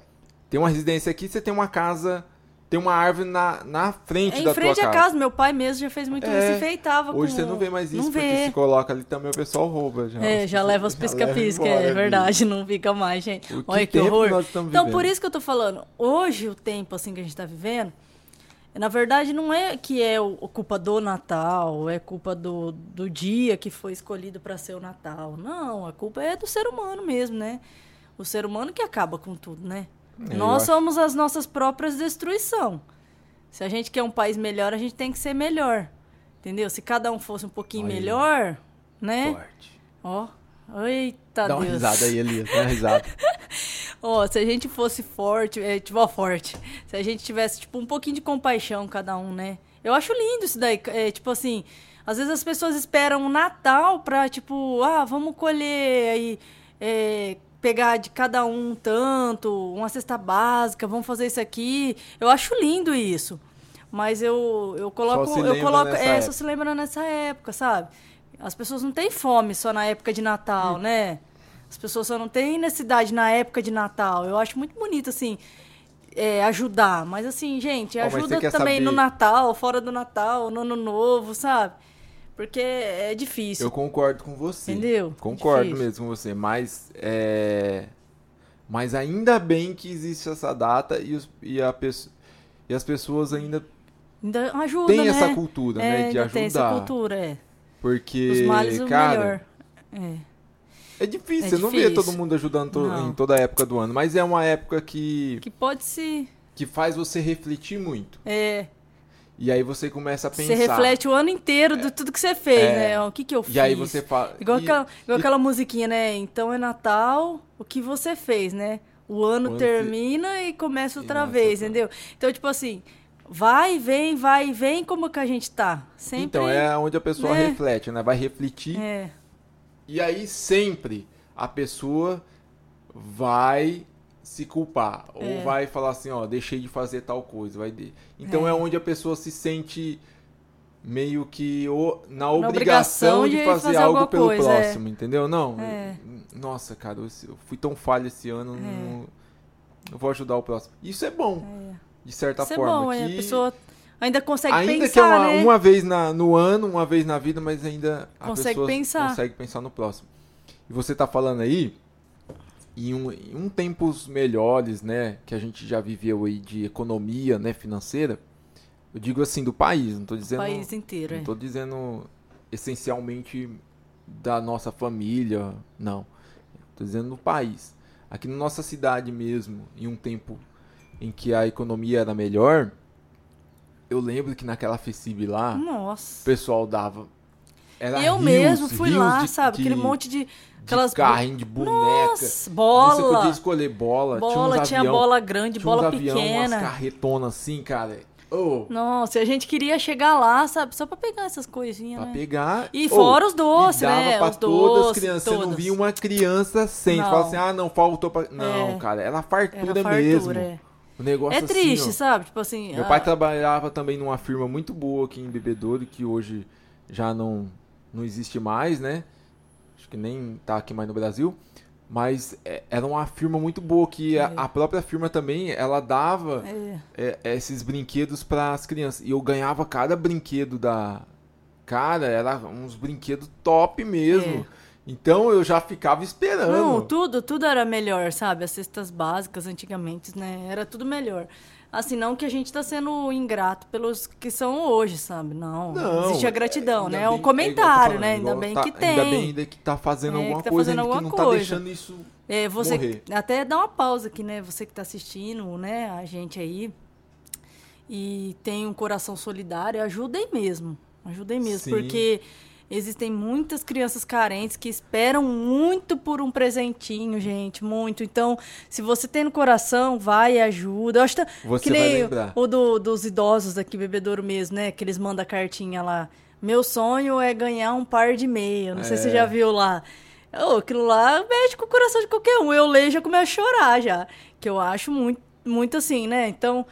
[SPEAKER 2] tem uma residência aqui, você tem uma casa, tem uma árvore na, na frente
[SPEAKER 1] É
[SPEAKER 2] da
[SPEAKER 1] em frente
[SPEAKER 2] tua
[SPEAKER 1] à
[SPEAKER 2] casa.
[SPEAKER 1] casa, meu pai mesmo já fez muito
[SPEAKER 2] É,
[SPEAKER 1] isso, enfeitava
[SPEAKER 2] Hoje
[SPEAKER 1] com...
[SPEAKER 2] você não vê mais isso,
[SPEAKER 1] Não
[SPEAKER 2] porque
[SPEAKER 1] vê.
[SPEAKER 2] se coloca ali também o pessoal rouba já.
[SPEAKER 1] É, já leva os pisca-pisca, é verdade, não fica mais, gente.
[SPEAKER 2] O que
[SPEAKER 1] Olha que
[SPEAKER 2] tempo
[SPEAKER 1] horror. Então, por isso que eu tô falando, hoje o tempo assim que a gente tá vivendo, na verdade não é que é o culpa do Natal, é culpa do, do dia que foi escolhido para ser o Natal. Não, a culpa é do ser humano mesmo, né? O ser humano que acaba com tudo, né?
[SPEAKER 2] Eu
[SPEAKER 1] Nós
[SPEAKER 2] acho-
[SPEAKER 1] somos as nossas próprias destruição. Se a gente quer um país melhor, a gente tem que ser melhor. Entendeu? Se cada um fosse um pouquinho
[SPEAKER 2] Olha
[SPEAKER 1] melhor, né?
[SPEAKER 2] Forte.
[SPEAKER 1] Ó, eita
[SPEAKER 2] Dá uma
[SPEAKER 1] Deus.
[SPEAKER 2] risada aí, Elias, dá uma risada.
[SPEAKER 1] Ó, se a gente fosse forte, é, tipo, ó, forte. Se a gente tivesse, tipo, um pouquinho de compaixão cada um, né? Eu acho lindo isso daí. É, tipo assim, às vezes as pessoas esperam o Natal pra, tipo, ah, vamos colher aí, é, pegar de cada um tanto, uma cesta básica, vamos fazer isso aqui. Eu acho lindo isso. Mas eu, eu coloco.
[SPEAKER 2] se
[SPEAKER 1] eu coloco. É, só
[SPEAKER 2] época.
[SPEAKER 1] se lembra nessa época, sabe? As pessoas não têm fome só na época de Natal,
[SPEAKER 2] Hum.
[SPEAKER 1] né? As pessoas só não têm necessidade na época de Natal. Eu acho muito bonito, assim, é, ajudar. Mas, assim, gente, ajuda
[SPEAKER 2] quer
[SPEAKER 1] também
[SPEAKER 2] saber-
[SPEAKER 1] no Natal, fora do Natal, no Ano Novo, sabe? Porque é difícil.
[SPEAKER 2] Eu concordo com você.
[SPEAKER 1] Entendeu?
[SPEAKER 2] Concordo
[SPEAKER 1] Difícil.
[SPEAKER 2] mesmo com você, mas é... Mas ainda bem que existe essa data e, os- e, a e as pessoas ainda
[SPEAKER 1] Ainda ajuda,
[SPEAKER 2] têm
[SPEAKER 1] né?
[SPEAKER 2] essa cultura,
[SPEAKER 1] é,
[SPEAKER 2] né? De
[SPEAKER 1] ainda tem essa
[SPEAKER 2] ajudar.
[SPEAKER 1] cultura, é.
[SPEAKER 2] Porque,
[SPEAKER 1] Os males, o
[SPEAKER 2] cara,
[SPEAKER 1] melhor. É.
[SPEAKER 2] é difícil,
[SPEAKER 1] É
[SPEAKER 2] você não vê
[SPEAKER 1] difícil.
[SPEAKER 2] todo mundo ajudando to-
[SPEAKER 1] Não.
[SPEAKER 2] em toda a época do ano, mas é uma época que,
[SPEAKER 1] Que pode se...
[SPEAKER 2] que faz você refletir muito.
[SPEAKER 1] É,
[SPEAKER 2] E aí você começa a pensar.
[SPEAKER 1] você reflete o ano inteiro de tudo que você fez,
[SPEAKER 2] É.
[SPEAKER 1] né? O que que eu fiz?
[SPEAKER 2] E aí você fala.
[SPEAKER 1] Igual,
[SPEAKER 2] e-
[SPEAKER 1] aquela, igual
[SPEAKER 2] e-
[SPEAKER 1] aquela musiquinha, né? Então é Natal, o que você fez, né? O ano termina e começa outra
[SPEAKER 2] E
[SPEAKER 1] vez, entendeu? Então, tipo assim, vai vem, vai e vem, como que a gente tá? Sempre.
[SPEAKER 2] Então é onde a pessoa
[SPEAKER 1] né?
[SPEAKER 2] reflete, né? Vai refletir.
[SPEAKER 1] É,
[SPEAKER 2] E aí sempre a pessoa vai se culpar. Ou
[SPEAKER 1] É.
[SPEAKER 2] vai falar assim, ó, deixei de fazer tal coisa. Vai de... Então é.
[SPEAKER 1] É.
[SPEAKER 2] onde a pessoa se sente meio que o- na
[SPEAKER 1] obrigação
[SPEAKER 2] obrigação de
[SPEAKER 1] de
[SPEAKER 2] fazer,
[SPEAKER 1] fazer
[SPEAKER 2] algo pelo
[SPEAKER 1] coisa, é.
[SPEAKER 2] próximo, entendeu? Não.
[SPEAKER 1] É.
[SPEAKER 2] Nossa, cara, eu, fui tão falho esse ano, não- eu vou ajudar o próximo. Isso é bom, de certa
[SPEAKER 1] Isso é
[SPEAKER 2] forma.
[SPEAKER 1] bom, é,
[SPEAKER 2] que
[SPEAKER 1] a pessoa ainda consegue
[SPEAKER 2] ainda
[SPEAKER 1] pensar,
[SPEAKER 2] que é uma,
[SPEAKER 1] né?
[SPEAKER 2] uma vez na- no ano, uma vez na vida, mas ainda a
[SPEAKER 1] Consegue
[SPEAKER 2] pessoa
[SPEAKER 1] pensar.
[SPEAKER 2] consegue pensar no próximo. E você tá falando aí em um, em um tempos melhores, né, que a gente já viveu aí de economia, né, financeira. Eu digo assim do país, não
[SPEAKER 1] O
[SPEAKER 2] dizendo
[SPEAKER 1] país inteiro,
[SPEAKER 2] não
[SPEAKER 1] é.
[SPEAKER 2] tô dizendo essencialmente da nossa família, não. Tô dizendo no país. Aqui na nossa cidade mesmo, em um tempo em que a economia era melhor, eu lembro que naquela FECIB lá, o
[SPEAKER 1] Nossa.
[SPEAKER 2] pessoal dava. Era
[SPEAKER 1] Eu
[SPEAKER 2] rios,
[SPEAKER 1] mesmo fui lá,
[SPEAKER 2] de-
[SPEAKER 1] sabe?
[SPEAKER 2] de-
[SPEAKER 1] Aquele monte de. Aquelas.
[SPEAKER 2] carrinho de boneca.
[SPEAKER 1] Nossa, bola.
[SPEAKER 2] Você podia escolher bola, tinha
[SPEAKER 1] bola,
[SPEAKER 2] uns
[SPEAKER 1] tinha
[SPEAKER 2] avião,
[SPEAKER 1] bola grande,
[SPEAKER 2] tinha
[SPEAKER 1] bola
[SPEAKER 2] avião,
[SPEAKER 1] pequena.
[SPEAKER 2] umas carretonas assim, cara. Ô,
[SPEAKER 1] Nossa, a gente queria chegar lá, sabe? Só pra pegar essas coisinhas,
[SPEAKER 2] Pra
[SPEAKER 1] né?
[SPEAKER 2] pegar.
[SPEAKER 1] E fora os doces,
[SPEAKER 2] dava
[SPEAKER 1] né?
[SPEAKER 2] pra
[SPEAKER 1] Os
[SPEAKER 2] todas as
[SPEAKER 1] doces,
[SPEAKER 2] crianças. Você não
[SPEAKER 1] todas.
[SPEAKER 2] via uma criança sem.
[SPEAKER 1] Não.
[SPEAKER 2] Fala assim, ah, não, faltou pra. Não,
[SPEAKER 1] É.
[SPEAKER 2] cara, era
[SPEAKER 1] Era
[SPEAKER 2] fartura,
[SPEAKER 1] fartura,
[SPEAKER 2] mesmo.
[SPEAKER 1] é.
[SPEAKER 2] O negócio
[SPEAKER 1] É triste,
[SPEAKER 2] assim,
[SPEAKER 1] sabe? Tipo assim.
[SPEAKER 2] Meu
[SPEAKER 1] ah,
[SPEAKER 2] pai trabalhava também numa firma muito boa aqui em Bebedouro, que hoje já não, não existe mais, né? Acho que nem tá aqui mais no Brasil. Mas é, era uma firma muito boa, que a,
[SPEAKER 1] É.
[SPEAKER 2] a própria firma também, ela dava
[SPEAKER 1] é.
[SPEAKER 2] é, é, esses brinquedos para as crianças. E eu ganhava cada brinquedo da. Cara, era uns brinquedos top mesmo. Então eu já ficava esperando.
[SPEAKER 1] É. Não, tudo, tudo era melhor, sabe? As cestas básicas antigamente, né? Era tudo melhor. Assim, não que a gente tá sendo ingrato pelos que são hoje, sabe? Não.
[SPEAKER 2] Não,
[SPEAKER 1] existe a gratidão,
[SPEAKER 2] ainda
[SPEAKER 1] né? É um
[SPEAKER 2] bem-
[SPEAKER 1] comentário,
[SPEAKER 2] eu tô
[SPEAKER 1] né?
[SPEAKER 2] falando,
[SPEAKER 1] Ainda bem
[SPEAKER 2] tá-
[SPEAKER 1] que tem.
[SPEAKER 2] Ainda bem ainda que tá fazendo
[SPEAKER 1] É,
[SPEAKER 2] alguma
[SPEAKER 1] que tá
[SPEAKER 2] coisa,
[SPEAKER 1] fazendo
[SPEAKER 2] ainda que
[SPEAKER 1] alguma
[SPEAKER 2] não tá
[SPEAKER 1] coisa.
[SPEAKER 2] deixando isso
[SPEAKER 1] É, você
[SPEAKER 2] morrer.
[SPEAKER 1] até dá uma pausa aqui, né? Você que tá assistindo, né? A gente aí e tem um coração solidário, ajudem mesmo. Ajudem mesmo,
[SPEAKER 2] Sim.
[SPEAKER 1] porque existem muitas crianças carentes que esperam muito por um presentinho, gente, muito. Então, se você tem no coração, vai e ajuda. Eu acho que, tá-
[SPEAKER 2] Você vai lembrar.
[SPEAKER 1] o do- dos idosos aqui, bebedouro mesmo, né? Que eles mandam a cartinha lá. Meu sonho é ganhar um par de meia. Não sei se você
[SPEAKER 2] É.
[SPEAKER 1] já viu lá. Ô, aquilo lá mexe com o coração de qualquer um. Eu leio e já começo a chorar já. Que eu acho muito, muito assim, né? Então,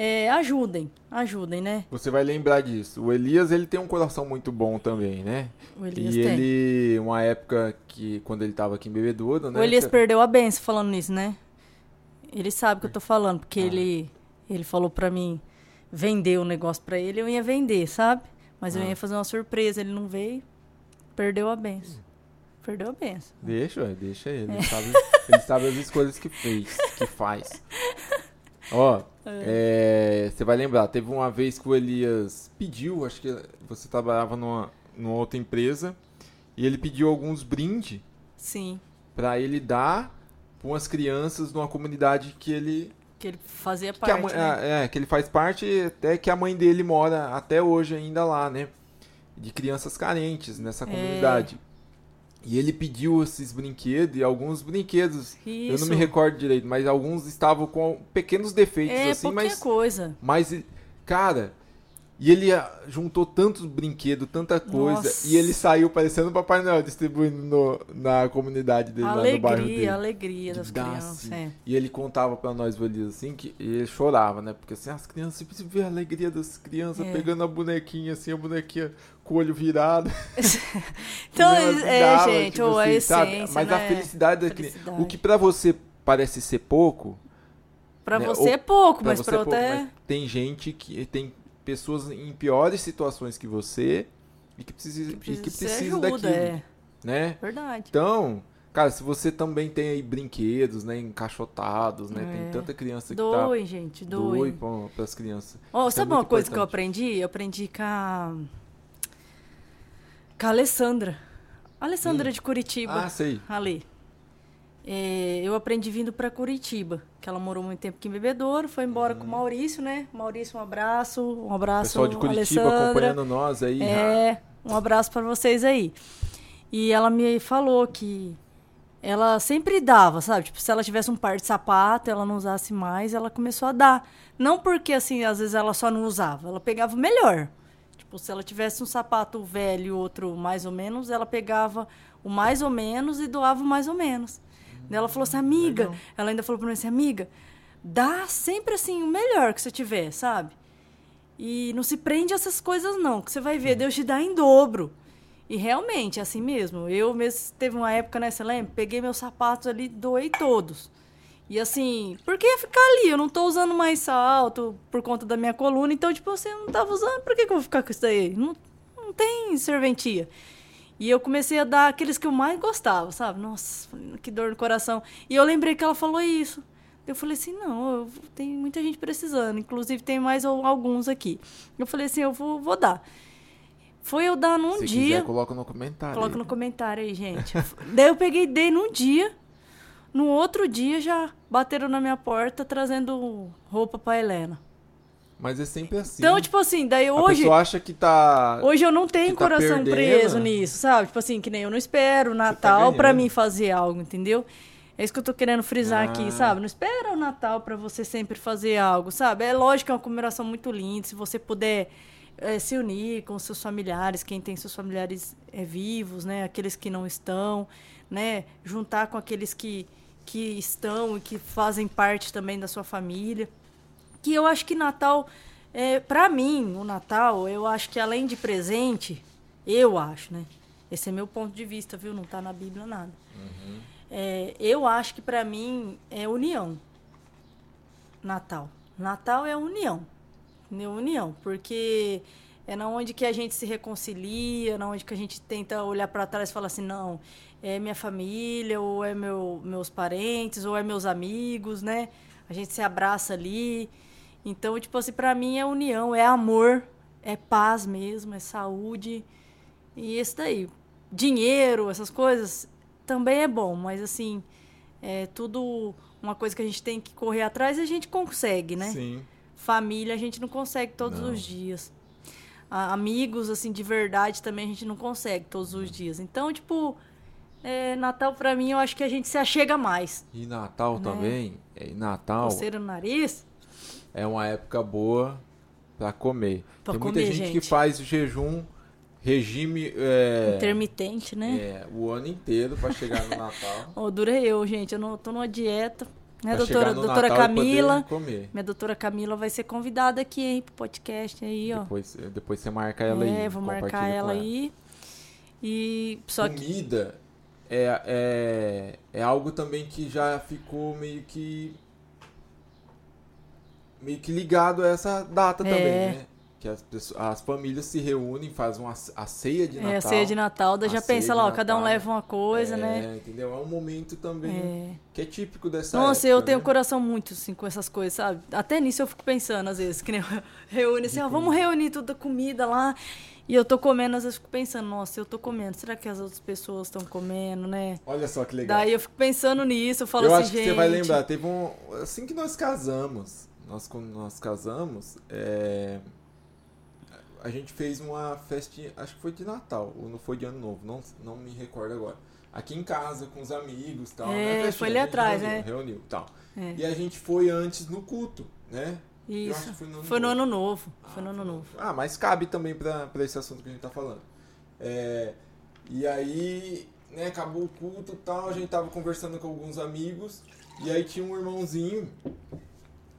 [SPEAKER 1] é, ajudem. Ajudem, né?
[SPEAKER 2] Você vai lembrar disso. O Elias, ele tem um coração muito bom também, né?
[SPEAKER 1] O Elias
[SPEAKER 2] e
[SPEAKER 1] tem.
[SPEAKER 2] ele, uma época que, quando ele tava aqui em Bebedouro, né?
[SPEAKER 1] O Elias
[SPEAKER 2] você-
[SPEAKER 1] perdeu a benção falando nisso, né? Ele sabe o que eu tô falando, porque
[SPEAKER 2] Ah.
[SPEAKER 1] ele, ele falou pra mim vender o negócio pra ele, eu ia vender, sabe? Mas eu
[SPEAKER 2] Ah.
[SPEAKER 1] ia fazer uma surpresa, ele não veio, perdeu a benção. Perdeu a benção.
[SPEAKER 2] Deixa, deixa ele.
[SPEAKER 1] É.
[SPEAKER 2] Ele, sabe, ele sabe as escolhas que fez, que faz. Ó, é, você vai lembrar, teve uma vez que o Elias pediu, acho que você trabalhava numa, numa outra empresa, e ele pediu alguns brindes
[SPEAKER 1] Sim,
[SPEAKER 2] pra ele dar pra umas crianças numa comunidade que ele
[SPEAKER 1] que ele fazia
[SPEAKER 2] que a
[SPEAKER 1] parte,
[SPEAKER 2] mãe-
[SPEAKER 1] né?
[SPEAKER 2] é, que ele faz parte até que a mãe dele mora até hoje ainda lá, né? De crianças carentes nessa
[SPEAKER 1] É.
[SPEAKER 2] E ele pediu esses brinquedos e alguns brinquedos, eu
[SPEAKER 1] Isso.
[SPEAKER 2] não me recordo direito, mas alguns estavam com pequenos defeitos
[SPEAKER 1] É,
[SPEAKER 2] assim, mas
[SPEAKER 1] coisa.
[SPEAKER 2] mas cara, e ele ah, juntou tantos brinquedos, tanta coisa,
[SPEAKER 1] Nossa.
[SPEAKER 2] e ele saiu parecendo o Papai Noel distribuindo no- na comunidade dele lá no bairro dele.
[SPEAKER 1] Alegria, alegria das crianças.
[SPEAKER 2] assim.
[SPEAKER 1] é.
[SPEAKER 2] E ele contava pra nós, o Elias, assim, que ele chorava, né? Porque assim, as crianças, você ver a alegria das crianças
[SPEAKER 1] É.
[SPEAKER 2] pegando a bonequinha, assim, a bonequinha com o olho virado.
[SPEAKER 1] Então,
[SPEAKER 2] E elas
[SPEAKER 1] é, gente,
[SPEAKER 2] tipo
[SPEAKER 1] ou a
[SPEAKER 2] assim, sabe?
[SPEAKER 1] essência,
[SPEAKER 2] Mas a
[SPEAKER 1] né?
[SPEAKER 2] felicidade da criança.
[SPEAKER 1] Felicidade.
[SPEAKER 2] O que pra você parece ser pouco,
[SPEAKER 1] Pra
[SPEAKER 2] né,
[SPEAKER 1] você
[SPEAKER 2] ou-
[SPEAKER 1] é pouco, mas pra
[SPEAKER 2] é
[SPEAKER 1] outra é...
[SPEAKER 2] mas tem gente que tem pessoas em piores situações que você e que precisa, e que
[SPEAKER 1] Precisa ser
[SPEAKER 2] precisa
[SPEAKER 1] ajuda,
[SPEAKER 2] daquilo,
[SPEAKER 1] é.
[SPEAKER 2] né?
[SPEAKER 1] Verdade.
[SPEAKER 2] Então, cara, se você também tem aí brinquedos, né, encaixotados, né? Tem
[SPEAKER 1] É.
[SPEAKER 2] tanta criança que tá
[SPEAKER 1] Doe, gente,
[SPEAKER 2] doe
[SPEAKER 1] doe.
[SPEAKER 2] para as crianças.
[SPEAKER 1] Ó,
[SPEAKER 2] Isso é
[SPEAKER 1] sabe uma coisa que eu aprendi? Eu aprendi com a. Com a Alessandra. A Alessandra
[SPEAKER 2] Hum.
[SPEAKER 1] de Curitiba.
[SPEAKER 2] Ah, sei.
[SPEAKER 1] Ali. É, eu aprendi vindo pra Curitiba, que ela morou muito tempo aqui em Bebedouro, foi embora com o Maurício, né? Maurício, um abraço. Um abraço,
[SPEAKER 2] Uhum. Pessoal de Curitiba
[SPEAKER 1] Alessandra.
[SPEAKER 2] acompanhando nós aí.
[SPEAKER 1] É, um abraço pra vocês aí. E ela me falou que ela sempre dava, sabe? Tipo, se ela tivesse um par de sapato, ela não usasse mais, ela começou a dar. Não porque, assim, às vezes ela só não usava, ela pegava o melhor. Tipo, se ela tivesse um sapato velho e outro mais ou menos, ela pegava o mais ou menos e doava o mais ou menos. Ela falou assim, amiga,
[SPEAKER 2] Legal.
[SPEAKER 1] ela ainda falou pra mim assim, amiga, dá sempre, assim, o melhor que você tiver, sabe? E não se prende a essas coisas, não, que você vai ver, Deus te dá em dobro. E realmente, é assim mesmo. Eu mesmo teve uma época, né, você lembra? Peguei meus sapatos ali, doei todos. E assim, por que ficar ali? Eu não tô usando mais salto por conta da minha coluna, então, tipo, você não tava usando, por que, que eu vou ficar com isso daí? Não, não tem serventia. E eu comecei a dar aqueles que eu mais gostava, sabe? Nossa, que dor no coração. E eu lembrei que ela falou isso. Eu falei assim, não, eu, tem muita gente precisando, inclusive tem mais al- alguns aqui. Eu falei assim, eu vou, vou dar. Foi eu dar num
[SPEAKER 2] Se
[SPEAKER 1] dia.
[SPEAKER 2] quiser, coloca no comentário.
[SPEAKER 1] Coloca
[SPEAKER 2] aí.
[SPEAKER 1] no comentário aí, gente. Daí eu peguei e dei num dia. No outro dia já bateram na minha porta trazendo roupa pra Helena.
[SPEAKER 2] Mas é sempre assim.
[SPEAKER 1] Então, tipo assim, daí
[SPEAKER 2] a
[SPEAKER 1] hoje.
[SPEAKER 2] pessoa acha que tá.
[SPEAKER 1] Hoje eu não tenho
[SPEAKER 2] tá
[SPEAKER 1] coração
[SPEAKER 2] perdendo.
[SPEAKER 1] preso nisso, sabe? Tipo assim, que nem eu não espero o Natal pra
[SPEAKER 2] ganhando.
[SPEAKER 1] mim fazer algo, entendeu? É isso que eu tô querendo frisar
[SPEAKER 2] Ah.
[SPEAKER 1] aqui, sabe? Não espera o Natal pra você sempre fazer algo, sabe? É lógico que é uma comemoração muito linda, se você puder eh, se unir com seus familiares, quem tem seus familiares eh, vivos, né? Aqueles que não estão, né? Juntar com aqueles que, que estão e que fazem parte também da sua família que eu acho que Natal, é, para mim, o Natal, eu acho que além de presente, eu acho, né? Esse é meu ponto de vista, viu? Não tá na Bíblia nada. É, eu acho que para mim é união. Natal. Natal é união. Entendeu? União, porque é na onde que a gente se reconcilia, na onde que a gente tenta olhar para trás e falar assim, não, é minha família, ou é meu, meus parentes, ou é meus amigos, né? A gente se abraça ali. Então, tipo assim, para mim é união, é amor, é paz mesmo, é saúde. E esse daí, dinheiro, essas coisas, também é bom, mas assim, é tudo uma coisa que a gente tem que correr atrás e a gente consegue, né?
[SPEAKER 2] Sim.
[SPEAKER 1] Família a gente não consegue todos
[SPEAKER 2] Não.
[SPEAKER 1] os dias. a- amigos, assim, de verdade também a gente não consegue todos os dias. Então, tipo, é, Natal pra mim eu acho que a gente se achega mais.
[SPEAKER 2] E Natal
[SPEAKER 1] Né?
[SPEAKER 2] também, é, e Natal
[SPEAKER 1] Coceira no nariz.
[SPEAKER 2] É uma época boa pra comer.
[SPEAKER 1] Pra
[SPEAKER 2] Tem muita
[SPEAKER 1] comer,
[SPEAKER 2] gente, que
[SPEAKER 1] gente.
[SPEAKER 2] faz jejum, regime é,
[SPEAKER 1] Intermitente, né?
[SPEAKER 2] é, o ano inteiro pra chegar no Natal.
[SPEAKER 1] Ô, dura eu, gente. Eu não tô numa dieta. Né,
[SPEAKER 2] Pra
[SPEAKER 1] doutora, doutora
[SPEAKER 2] Natal
[SPEAKER 1] Camila?
[SPEAKER 2] comer.
[SPEAKER 1] Minha doutora Camila vai ser convidada aqui, hein, pro podcast aí, ó.
[SPEAKER 2] Depois, depois você marca ela aí.
[SPEAKER 1] é, vou marcar ela
[SPEAKER 2] com
[SPEAKER 1] aí. E só que.
[SPEAKER 2] Comida é, é, é algo também que já ficou meio que. Meio que ligado a essa data
[SPEAKER 1] É.
[SPEAKER 2] também, né? Que as, pessoas, as famílias se reúnem, fazem uma, a ceia de Natal.
[SPEAKER 1] É, a ceia de Natal, daí já pensa lá, ó, cada um leva uma coisa,
[SPEAKER 2] é,
[SPEAKER 1] né?
[SPEAKER 2] Entendeu? É um momento também
[SPEAKER 1] É.
[SPEAKER 2] que é típico dessa
[SPEAKER 1] Nossa,
[SPEAKER 2] época,
[SPEAKER 1] eu tenho
[SPEAKER 2] né?
[SPEAKER 1] coração muito, assim, com essas coisas, sabe? Até nisso eu fico pensando, às vezes, que nem reúne assim, ó, vamos reunir toda a comida lá. E eu tô comendo, às vezes eu fico pensando, nossa, eu tô comendo, será que as outras pessoas estão comendo, né?
[SPEAKER 2] Olha só que legal.
[SPEAKER 1] Daí eu fico pensando nisso, eu falo
[SPEAKER 2] eu
[SPEAKER 1] assim,
[SPEAKER 2] acho
[SPEAKER 1] gente.
[SPEAKER 2] que você vai lembrar, teve um. Assim que nós casamos, nós quando nós casamos, é, a gente fez uma festinha, acho que foi de Natal, ou não foi de Ano Novo, não, não me recordo agora. Aqui em casa, com os amigos e tal.
[SPEAKER 1] É,
[SPEAKER 2] né? Festinha,
[SPEAKER 1] foi ali atrás,
[SPEAKER 2] reuniu,
[SPEAKER 1] né?
[SPEAKER 2] Reuniu e tal.
[SPEAKER 1] É.
[SPEAKER 2] E a gente foi antes no culto, né?
[SPEAKER 1] Isso.
[SPEAKER 2] foi no ano
[SPEAKER 1] Foi no
[SPEAKER 2] novo.
[SPEAKER 1] ano novo. Foi no
[SPEAKER 2] Ah,
[SPEAKER 1] ano novo.
[SPEAKER 2] Ah, mas cabe também pra, pra esse assunto que a gente tá falando. É, e aí, né, acabou o culto e tal, a gente tava conversando com alguns amigos, e aí tinha um irmãozinho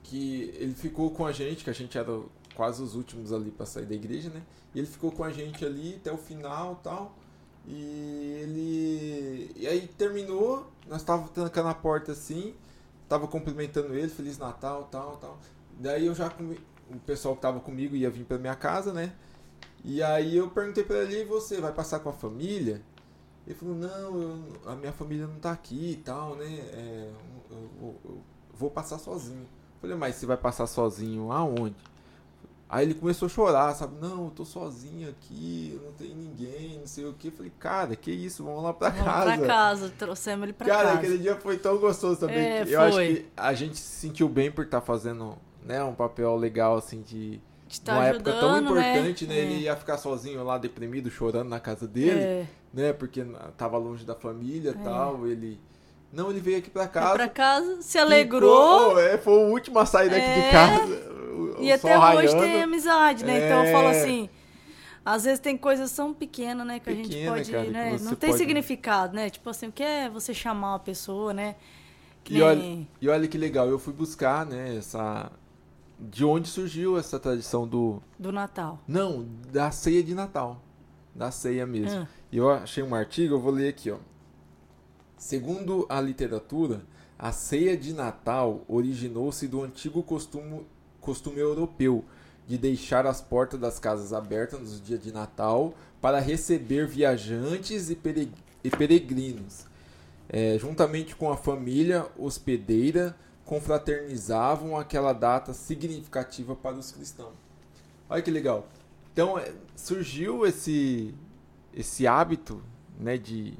[SPEAKER 2] que ele ficou com a gente, que a gente era quase os últimos ali pra sair da igreja, né? E ele ficou com a gente ali até o final tal. E ele. E aí terminou, nós tava trancando a porta assim, tava cumprimentando ele, Feliz Natal, tal, tal. Daí eu já o pessoal que tava comigo ia vir pra minha casa, né? E aí eu perguntei pra ele, você vai passar com a família? Ele falou, não, eu- a minha família não tá aqui e tal, né? É, eu, eu- eu vou passar sozinho. Falei, mas você vai passar sozinho aonde? Aí ele começou a chorar, sabe? Não, eu tô sozinho aqui, não tenho ninguém, não sei o que. Falei, cara, que isso, vamos lá pra
[SPEAKER 1] Vamos
[SPEAKER 2] casa.
[SPEAKER 1] pra casa, trouxemos ele pra
[SPEAKER 2] Cara,
[SPEAKER 1] casa.
[SPEAKER 2] aquele dia foi tão gostoso também.
[SPEAKER 1] É,
[SPEAKER 2] eu acho que a gente se sentiu bem por estar fazendo né, um papel legal, assim, de.
[SPEAKER 1] De tá
[SPEAKER 2] Numa época tão
[SPEAKER 1] ajudando, né?
[SPEAKER 2] importante, né?
[SPEAKER 1] É.
[SPEAKER 2] Ele ia ficar sozinho lá, deprimido, chorando na casa dele,
[SPEAKER 1] É.
[SPEAKER 2] né? Porque tava longe da família e
[SPEAKER 1] É.
[SPEAKER 2] tal. Ele. Não, ele veio aqui pra
[SPEAKER 1] Foi
[SPEAKER 2] casa.
[SPEAKER 1] pra casa, se
[SPEAKER 2] ficou-
[SPEAKER 1] alegrou.
[SPEAKER 2] é, foi o último a sair daqui de
[SPEAKER 1] É.
[SPEAKER 2] casa. o- o
[SPEAKER 1] E até hoje
[SPEAKER 2] raiando.
[SPEAKER 1] tem amizade, né? Então eu falo
[SPEAKER 2] É.
[SPEAKER 1] assim. Às vezes tem coisas tão pequenas, né? Que a gente
[SPEAKER 2] Pequena,
[SPEAKER 1] pode.
[SPEAKER 2] cara,
[SPEAKER 1] né? Não tem
[SPEAKER 2] pode-
[SPEAKER 1] significado, né? Tipo assim, o que é você chamar uma pessoa, né? Que
[SPEAKER 2] E
[SPEAKER 1] nem-
[SPEAKER 2] olha, e olha que legal, eu fui buscar, né, essa. De onde surgiu essa tradição do.
[SPEAKER 1] Do Natal.
[SPEAKER 2] Não, da ceia de Natal. Da ceia mesmo.
[SPEAKER 1] Ah.
[SPEAKER 2] E eu achei um artigo, eu vou ler aqui, ó. Segundo a literatura, a ceia de Natal originou-se do antigo costume, costume europeu de deixar as portas das casas abertas nos dias de Natal para receber viajantes e, pere- peregrinos. É, juntamente com a família hospedeira, confraternizavam aquela data significativa para os cristãos. Olha que legal. Então é, surgiu esse esse hábito, né, de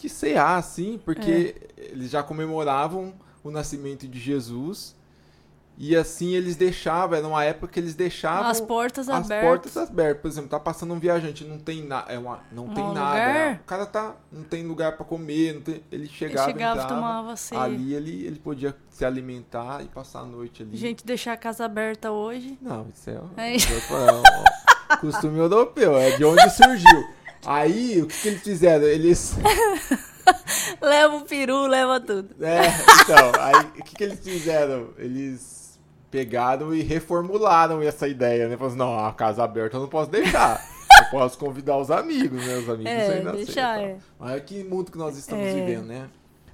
[SPEAKER 2] de cear assim, porque eles já comemoravam o nascimento de Jesus e assim eles deixavam, era uma época que eles deixavam
[SPEAKER 1] As portas
[SPEAKER 2] as
[SPEAKER 1] abertas.
[SPEAKER 2] portas abertas. Por exemplo, tá passando um viajante, não tem nada, é uma, não
[SPEAKER 1] Não
[SPEAKER 2] tem
[SPEAKER 1] há
[SPEAKER 2] nada.
[SPEAKER 1] lugar.
[SPEAKER 2] né? O cara tá, não tem lugar para comer, não tem, ele
[SPEAKER 1] Ele
[SPEAKER 2] chegava,
[SPEAKER 1] chegava e
[SPEAKER 2] entrava,
[SPEAKER 1] tomava ceia.
[SPEAKER 2] ali ele, ele podia se alimentar e passar a noite ali.
[SPEAKER 1] Gente, deixar a casa aberta hoje.
[SPEAKER 2] Não, isso é, um-
[SPEAKER 1] É.
[SPEAKER 2] é um costume europeu, é de onde surgiu. Aí, o que, que eles fizeram? Eles.
[SPEAKER 1] Leva o peru, leva tudo.
[SPEAKER 2] É, então, aí o que, que eles fizeram? Eles pegaram e reformularam essa ideia, né? Falaram assim, não, a casa aberta eu não posso deixar. Eu posso convidar os amigos, né? Os amigos
[SPEAKER 1] É,
[SPEAKER 2] ainda
[SPEAKER 1] deixar,
[SPEAKER 2] aceitam.
[SPEAKER 1] é.
[SPEAKER 2] Olha que mundo que nós estamos
[SPEAKER 1] É.
[SPEAKER 2] vivendo, né?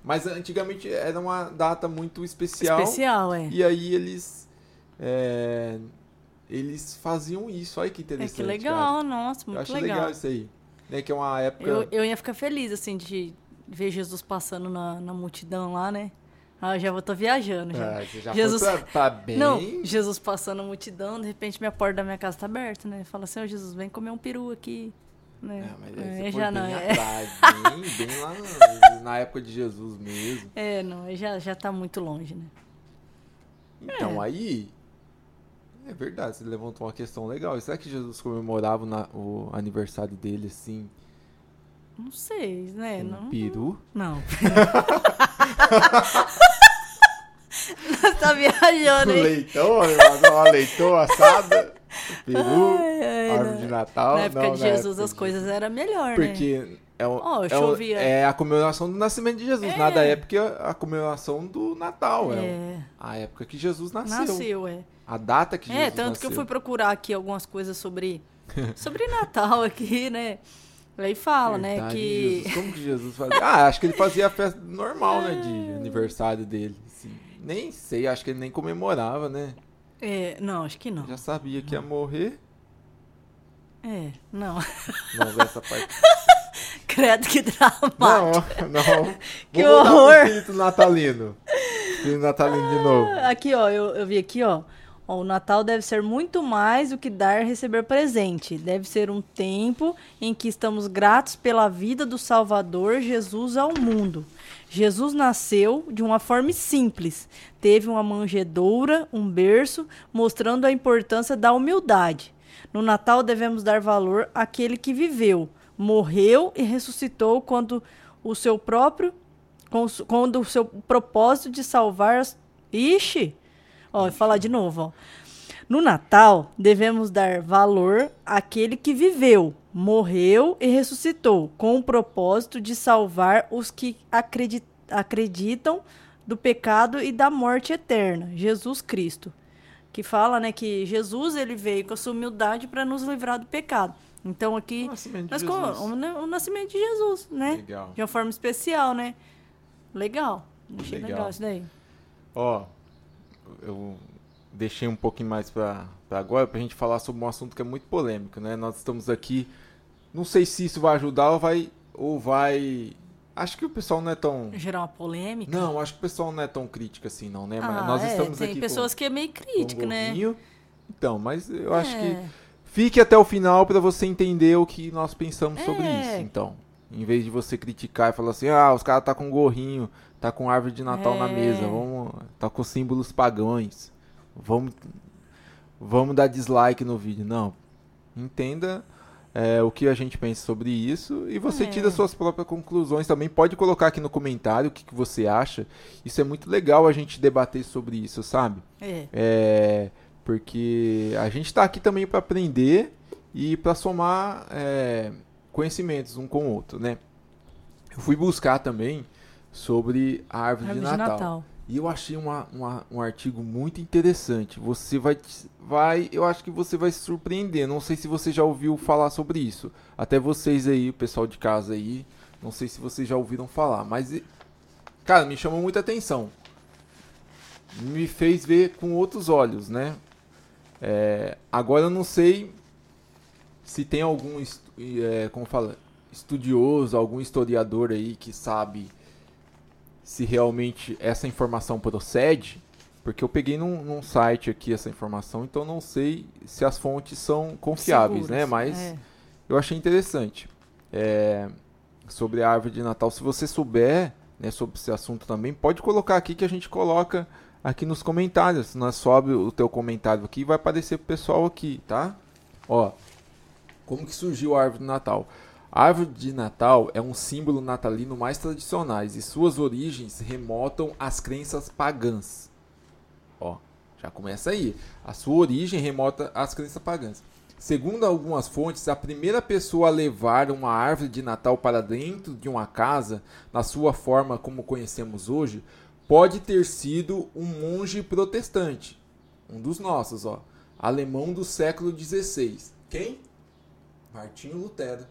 [SPEAKER 2] Mas antigamente era uma data muito especial.
[SPEAKER 1] Especial, é.
[SPEAKER 2] E aí eles. é, eles faziam isso. Olha que
[SPEAKER 1] É
[SPEAKER 2] interessante.
[SPEAKER 1] que
[SPEAKER 2] cara.
[SPEAKER 1] legal, nossa,
[SPEAKER 2] Eu
[SPEAKER 1] muito
[SPEAKER 2] acho legal.
[SPEAKER 1] legal.
[SPEAKER 2] isso aí. Né? Que é uma época.
[SPEAKER 1] Eu, eu ia ficar feliz, assim, de ver Jesus passando na, na multidão lá, né? Ah, eu já vou tô viajando já.
[SPEAKER 2] Ah, você já
[SPEAKER 1] Jesus-
[SPEAKER 2] foi pra, pra bem.
[SPEAKER 1] Não, Jesus passando na multidão, de repente minha porta da minha casa tá aberta, né? Fala assim, ô Jesus, vem comer um peru aqui. Né?
[SPEAKER 2] Ah, mas aí
[SPEAKER 1] é, já
[SPEAKER 2] bem
[SPEAKER 1] não, é.
[SPEAKER 2] atrás, bem, bem lá na, época de Jesus mesmo.
[SPEAKER 1] É, não, já, já tá muito longe, né?
[SPEAKER 2] Então,
[SPEAKER 1] É.
[SPEAKER 2] aí. É verdade, você levantou uma questão legal. Será que Jesus comemorava o, na- o aniversário dele assim?
[SPEAKER 1] Não sei, né?
[SPEAKER 2] Um
[SPEAKER 1] Não,
[SPEAKER 2] peru?
[SPEAKER 1] Não. Nós tá viajando, hein?
[SPEAKER 2] leitão, uma leitão assada, peru,
[SPEAKER 1] Ai, ai,
[SPEAKER 2] árvore
[SPEAKER 1] não.
[SPEAKER 2] de Natal.
[SPEAKER 1] Na época
[SPEAKER 2] não,
[SPEAKER 1] de
[SPEAKER 2] na
[SPEAKER 1] Jesus
[SPEAKER 2] época
[SPEAKER 1] as
[SPEAKER 2] de-
[SPEAKER 1] coisas eram melhor, né?
[SPEAKER 2] Porque é, o-
[SPEAKER 1] Ó,
[SPEAKER 2] é, o- é a comemoração do nascimento de Jesus.
[SPEAKER 1] É.
[SPEAKER 2] Nada época é a comemoração do Natal. É,
[SPEAKER 1] É,
[SPEAKER 2] a época que Jesus nasceu.
[SPEAKER 1] nasceu, é.
[SPEAKER 2] A data que
[SPEAKER 1] É,
[SPEAKER 2] Jesus
[SPEAKER 1] tanto
[SPEAKER 2] nasceu.
[SPEAKER 1] que eu fui procurar aqui algumas coisas sobre sobre Natal aqui, né? Aí fala, né,
[SPEAKER 2] Verdade,
[SPEAKER 1] que
[SPEAKER 2] Jesus. Como que Jesus fazia? Ah, acho que ele fazia a festa normal, né? De aniversário dele. assim. Nem sei, acho que ele nem comemorava, né?
[SPEAKER 1] é, não, acho que não.
[SPEAKER 2] Já sabia que ia morrer.
[SPEAKER 1] É, não.
[SPEAKER 2] Não, essa parte.
[SPEAKER 1] Credo que dramático.
[SPEAKER 2] Não, não.
[SPEAKER 1] Que
[SPEAKER 2] Vou pro
[SPEAKER 1] horror.
[SPEAKER 2] espírito natalino. Espírito natalino de novo.
[SPEAKER 1] Aqui, ó, eu, eu vi aqui, ó. Ó, O Natal deve ser muito mais do que dar e receber presente. Deve ser um tempo em que estamos gratos pela vida do Salvador Jesus ao mundo. Jesus nasceu de uma forma simples. Teve uma manjedoura, um berço, mostrando a importância da humildade. No Natal devemos dar valor àquele que viveu, morreu e ressuscitou quando o seu próprio quando o seu propósito de salvar as... Ixi! Ó, vou falar de novo, ó. No Natal, devemos dar valor àquele que viveu, morreu e ressuscitou, com o propósito de salvar os que acredi- acreditam do pecado e da morte eterna, Jesus Cristo. Que fala, né, que Jesus ele veio com a sua humildade para nos livrar do pecado. Então aqui
[SPEAKER 2] O nascimento de Jesus.
[SPEAKER 1] o, na- o nascimento de Jesus, né?
[SPEAKER 2] Legal.
[SPEAKER 1] De uma forma especial, né? Legal. Achei
[SPEAKER 2] Legal.
[SPEAKER 1] legal, isso daí.
[SPEAKER 2] Ó, eu deixei um pouquinho mais pra, pra agora pra gente falar sobre um assunto que é muito polêmico, né? Nós estamos aqui. Não sei se isso vai ajudar ou vai. Ou vai. Acho que o pessoal não é tão.
[SPEAKER 1] Gerar uma polêmica.
[SPEAKER 2] Não, acho que o pessoal não é tão crítico assim, não, né? Mas
[SPEAKER 1] Ah,
[SPEAKER 2] nós
[SPEAKER 1] é,
[SPEAKER 2] estamos
[SPEAKER 1] tem
[SPEAKER 2] aqui.
[SPEAKER 1] pessoas
[SPEAKER 2] com,
[SPEAKER 1] que é meio crítica, né?
[SPEAKER 2] Então, mas eu acho que. Fique até o final pra você entender o que nós pensamos sobre
[SPEAKER 1] É.
[SPEAKER 2] isso, então. Em vez de você criticar e falar assim, ah, os caras tá com gorrinho, tá com árvore de Natal na
[SPEAKER 1] É.
[SPEAKER 2] mesa, vamos, tá com símbolos pagãos, vamos, vamos dar dislike no vídeo. Não, entenda é, o que a gente pensa sobre isso e você
[SPEAKER 1] É.
[SPEAKER 2] tira suas próprias conclusões também. Pode colocar aqui no comentário o que, que você acha. Isso é muito legal a gente debater sobre isso, sabe?
[SPEAKER 1] É.
[SPEAKER 2] É, porque a gente está aqui também para aprender e para somar é, conhecimentos um com o outro, né? Eu fui buscar também sobre a árvore,
[SPEAKER 1] Árvore
[SPEAKER 2] de, Natal. E eu achei uma, uma- um artigo muito interessante. Você vai, vai, eu acho que você vai se surpreender. Não sei se você já ouviu falar sobre isso. Até vocês aí, o pessoal de casa aí, não sei se vocês já ouviram falar, mas cara, me chamou muita atenção. Me fez ver com outros olhos, né? É, agora eu não sei se tem algum, é, como fala, estudioso, algum historiador aí que sabe se realmente essa informação procede, porque eu peguei num, num site aqui essa informação, então não sei se as fontes são confiáveis,
[SPEAKER 1] Seguras.
[SPEAKER 2] né? Mas
[SPEAKER 1] É.
[SPEAKER 2] eu achei interessante. É, sobre a árvore de Natal, se você souber né, sobre esse assunto também, pode colocar aqui que a gente coloca aqui nos comentários. Nós sobe o teu comentário aqui vai aparecer pro pessoal aqui, tá? Ó, como que surgiu a árvore de Natal? A árvore de Natal é um símbolo natalino mais tradicionais e suas origens remontam às crenças pagãs. Ó, já começa aí. A sua origem remota às crenças pagãs. Segundo algumas fontes, a primeira pessoa a levar uma árvore de Natal para dentro de uma casa, na sua forma como conhecemos hoje, pode ter sido um monge protestante, um dos nossos, ó, alemão do século XVI. Quem? Martinho Lutero.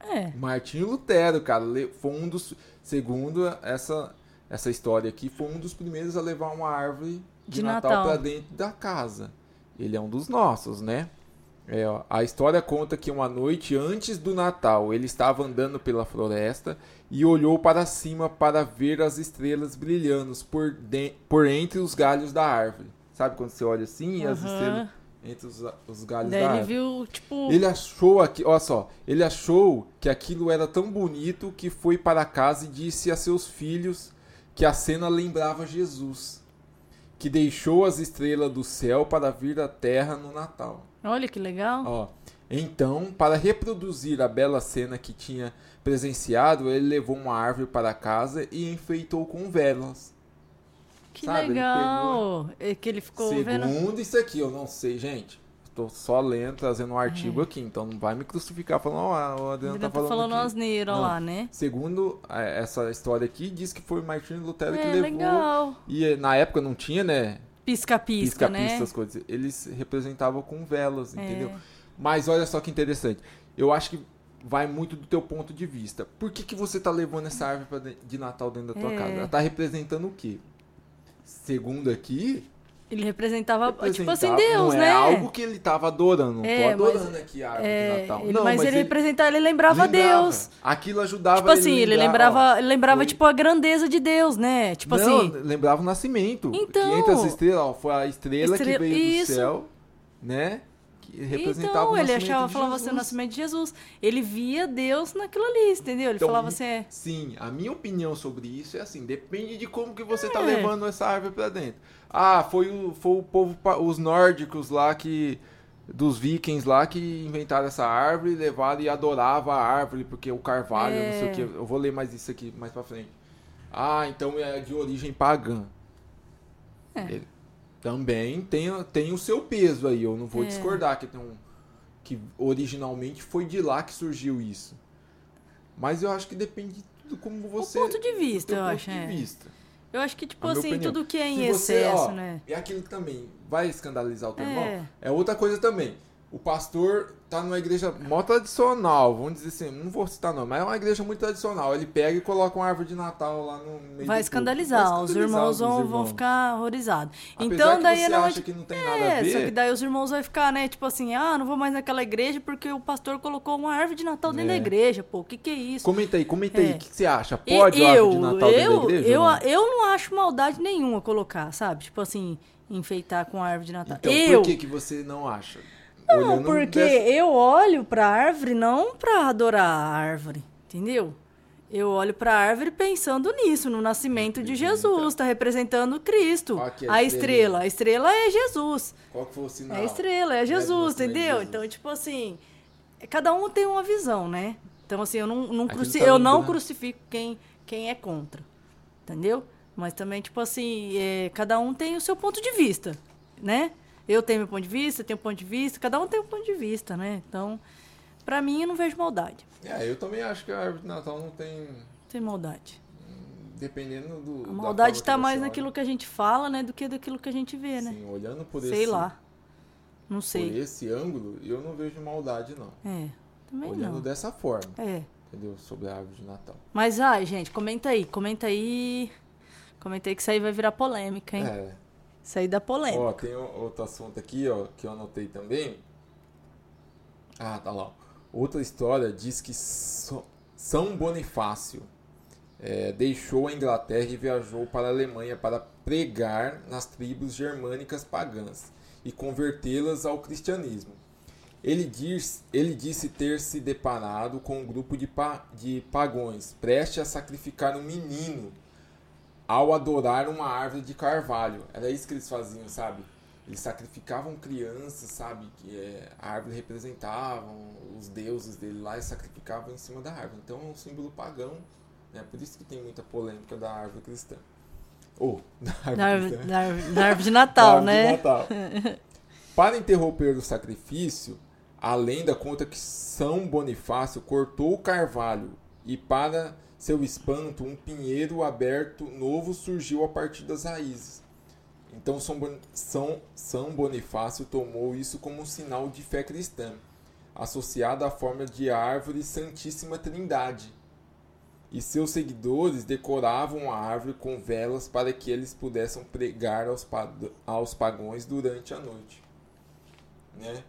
[SPEAKER 1] É.
[SPEAKER 2] Martinho Lutero, cara, foi um dos, segundo essa essa história aqui, foi um dos primeiros a levar uma árvore de,
[SPEAKER 1] De
[SPEAKER 2] Natal,
[SPEAKER 1] Natal.
[SPEAKER 2] para dentro da casa. Ele é um dos nossos, né? É, ó, a história conta que uma noite antes do Natal, ele estava andando pela floresta e olhou para cima para ver as estrelas brilhando por, de- por entre os galhos da árvore. Sabe quando você olha assim e as
[SPEAKER 1] Aham.
[SPEAKER 2] estrelas entre os, os galhos
[SPEAKER 1] Daí
[SPEAKER 2] da
[SPEAKER 1] ele
[SPEAKER 2] árvore?
[SPEAKER 1] viu, tipo.
[SPEAKER 2] Ele achou aqui, olha só, ele achou que aquilo era tão bonito que foi para casa e disse a seus filhos que a cena lembrava Jesus. Que deixou as estrelas do céu para vir à terra no Natal.
[SPEAKER 1] Olha que legal.
[SPEAKER 2] Ó, então, para reproduzir a bela cena que tinha presenciado, ele levou uma árvore para casa e enfeitou com velas.
[SPEAKER 1] Que
[SPEAKER 2] Sabe, ele
[SPEAKER 1] legal. É que ele ficou vendo.
[SPEAKER 2] Segundo isso aqui, eu não sei, gente. Tô só lendo, trazendo um artigo aqui, então não vai me crucificar falando, ó, o Adriano tá
[SPEAKER 1] falando,
[SPEAKER 2] falando aqui.
[SPEAKER 1] asneira lá, né?
[SPEAKER 2] Segundo eh, essa história aqui, diz que foi Martinho Lutero que
[SPEAKER 1] É,
[SPEAKER 2] levou.
[SPEAKER 1] legal.
[SPEAKER 2] E eh, na época não tinha, né?
[SPEAKER 1] Pisca-pisca, né?
[SPEAKER 2] Pisca-pisca, as coisas. Eles representavam com velas,
[SPEAKER 1] É.
[SPEAKER 2] entendeu? Mas olha só que interessante. Eu acho que vai muito do teu ponto de vista. Por que, que você tá levando essa árvore de Natal dentro da tua
[SPEAKER 1] É.
[SPEAKER 2] casa? Ela tá representando o quê? Segundo aqui,
[SPEAKER 1] Ele representava, tipo assim,
[SPEAKER 2] representava-
[SPEAKER 1] Deus,
[SPEAKER 2] não
[SPEAKER 1] né?
[SPEAKER 2] é algo que ele tava adorando. Não
[SPEAKER 1] É,
[SPEAKER 2] tô adorando
[SPEAKER 1] mas-
[SPEAKER 2] aqui a árvore de
[SPEAKER 1] É,
[SPEAKER 2] Natal.
[SPEAKER 1] ele-
[SPEAKER 2] não,
[SPEAKER 1] mas, ele, representava, ele lembrava,
[SPEAKER 2] lembrava.
[SPEAKER 1] Deus.
[SPEAKER 2] Aquilo ajudava
[SPEAKER 1] Tipo assim, ele lembrava,
[SPEAKER 2] ó,
[SPEAKER 1] ele lembrava
[SPEAKER 2] foi-
[SPEAKER 1] tipo a grandeza de Deus, né? Tipo
[SPEAKER 2] não,
[SPEAKER 1] assim,
[SPEAKER 2] lembrava o nascimento.
[SPEAKER 1] Então.
[SPEAKER 2] que entre as estrelas, ó, foi a estrela
[SPEAKER 1] Estrela-
[SPEAKER 2] que veio
[SPEAKER 1] isso.
[SPEAKER 2] do céu, né? Que representava
[SPEAKER 1] então
[SPEAKER 2] o
[SPEAKER 1] ele achava, falava assim, o nascimento de Jesus. Ele via Deus naquilo ali, entendeu? Ele
[SPEAKER 2] Então,
[SPEAKER 1] falava assim, é,
[SPEAKER 2] Sim, a minha opinião sobre isso é assim, depende de como que você tá
[SPEAKER 1] É.
[SPEAKER 2] levando essa árvore pra dentro. Ah, foi o, foi o povo, os nórdicos lá que dos vikings lá que inventaram essa árvore, levaram e adoravam a árvore porque o carvalho, não sei o
[SPEAKER 1] É.
[SPEAKER 2] que. Eu vou ler mais isso aqui mais pra frente. Ah, então é de origem pagã.
[SPEAKER 1] É.
[SPEAKER 2] Ele também tem, tem o seu peso aí, eu não vou
[SPEAKER 1] É.
[SPEAKER 2] discordar que tem um que originalmente foi de lá que surgiu isso. Mas eu acho que depende de tudo como você.
[SPEAKER 1] ponto de
[SPEAKER 2] do
[SPEAKER 1] vista, eu
[SPEAKER 2] ponto
[SPEAKER 1] acho,
[SPEAKER 2] de
[SPEAKER 1] é.
[SPEAKER 2] vista.
[SPEAKER 1] eu acho que tipo assim,
[SPEAKER 2] opinião.
[SPEAKER 1] tudo que é em
[SPEAKER 2] você,
[SPEAKER 1] excesso,
[SPEAKER 2] ó,
[SPEAKER 1] né?
[SPEAKER 2] E aquilo que também vai escandalizar o teu
[SPEAKER 1] É.
[SPEAKER 2] irmão. É outra coisa também. O pastor tá numa igreja mó tradicional, vamos dizer assim, não vou citar não, mas é uma igreja muito tradicional. Ele pega e coloca uma árvore de Natal lá no meio
[SPEAKER 1] Vai
[SPEAKER 2] do
[SPEAKER 1] escandalizar.
[SPEAKER 2] Vai
[SPEAKER 1] os
[SPEAKER 2] escandalizar
[SPEAKER 1] irmãos
[SPEAKER 2] os
[SPEAKER 1] vão, vão
[SPEAKER 2] irmãos.
[SPEAKER 1] ficar horrorizados. Então daí
[SPEAKER 2] você
[SPEAKER 1] é na
[SPEAKER 2] acha que não tem nada a
[SPEAKER 1] É, só que
[SPEAKER 2] ver.
[SPEAKER 1] daí os irmãos vão ficar, né, tipo assim, ah, não vou mais naquela igreja porque o pastor colocou uma árvore de Natal dentro
[SPEAKER 2] É.
[SPEAKER 1] da igreja, pô, o que que é isso?
[SPEAKER 2] Comenta aí, comenta aí,
[SPEAKER 1] É.
[SPEAKER 2] o que, que você acha? Pode
[SPEAKER 1] eu,
[SPEAKER 2] árvore de Natal dentro
[SPEAKER 1] eu,
[SPEAKER 2] da igreja?
[SPEAKER 1] eu,
[SPEAKER 2] não?
[SPEAKER 1] eu não acho maldade nenhuma colocar, sabe? Tipo assim, enfeitar com a árvore de Natal.
[SPEAKER 2] Então,
[SPEAKER 1] eu,
[SPEAKER 2] por que, que você não acha?
[SPEAKER 1] Não, porque
[SPEAKER 2] dessa-
[SPEAKER 1] eu olho pra árvore não pra adorar a árvore, entendeu? Eu olho pra árvore pensando nisso, no nascimento de Jesus, tá representando Cristo.
[SPEAKER 2] Aqui a
[SPEAKER 1] a estrela, a estrela é Jesus.
[SPEAKER 2] Qual que foi o sinal?
[SPEAKER 1] É a estrela, é
[SPEAKER 2] né,
[SPEAKER 1] Jesus,
[SPEAKER 2] de
[SPEAKER 1] entendeu?
[SPEAKER 2] Jesus?
[SPEAKER 1] Então, tipo assim, cada um tem uma visão, né? Então, assim, eu não, não, cruci-
[SPEAKER 2] tá
[SPEAKER 1] eu não
[SPEAKER 2] lembrando.
[SPEAKER 1] crucifico quem, quem é contra, entendeu? Mas também, tipo assim, é, cada um tem o seu ponto de vista, né? Eu tenho meu ponto de vista, tenho um ponto de vista, cada um tem um ponto de vista, né? Então, pra mim, eu não vejo maldade.
[SPEAKER 2] É, eu também acho que a árvore de Natal não tem.
[SPEAKER 1] Não tem maldade.
[SPEAKER 2] Dependendo do.
[SPEAKER 1] A
[SPEAKER 2] da
[SPEAKER 1] maldade tá
[SPEAKER 2] que
[SPEAKER 1] mais
[SPEAKER 2] olha.
[SPEAKER 1] naquilo que a gente fala, né? Do que daquilo que a gente vê, né?
[SPEAKER 2] Sim, olhando por
[SPEAKER 1] Sei
[SPEAKER 2] esse,
[SPEAKER 1] lá. Não
[SPEAKER 2] por
[SPEAKER 1] sei.
[SPEAKER 2] esse ângulo, eu não vejo maldade, não.
[SPEAKER 1] É, também
[SPEAKER 2] olhando
[SPEAKER 1] não.
[SPEAKER 2] dessa forma,
[SPEAKER 1] É.
[SPEAKER 2] entendeu? Sobre a árvore de Natal.
[SPEAKER 1] Mas, ai, gente, comenta aí, comenta aí. Comenta aí que isso aí vai virar polêmica, hein?
[SPEAKER 2] É.
[SPEAKER 1] Aí dá polêmica.
[SPEAKER 2] Ó, tem outro assunto aqui, ó, que eu anotei também. Ah, tá lá. Outra história diz que São Bonifácio é, deixou a Inglaterra e viajou para a Alemanha para pregar nas tribos germânicas pagãs e convertê-las ao cristianismo. Ele, diz, ele disse ter se deparado com um grupo de, pa, de pagões prestes a sacrificar um menino ao adorar uma árvore de carvalho. Era isso que eles faziam, sabe? Eles sacrificavam crianças, sabe? Que é, a árvore representavam os deuses dele lá e sacrificavam em cima da árvore. Então é um símbolo pagão. Né? Por isso que tem muita polêmica da árvore cristã. Ou da árvore
[SPEAKER 1] Da árvore,
[SPEAKER 2] cristã.
[SPEAKER 1] da árvore- da árvore de Natal,
[SPEAKER 2] Da árvore de
[SPEAKER 1] né?
[SPEAKER 2] Natal. Para interromper o sacrifício, a lenda conta que São Bonifácio cortou o carvalho e, para seu espanto, um pinheiro aberto novo surgiu a partir das raízes. Então São, São, São Bonifácio tomou isso como um sinal de fé cristã, associado à forma de árvore Santíssima Trindade. E seus seguidores decoravam a árvore com velas para que eles pudessem pregar aos, aos pagões durante a noite. Né?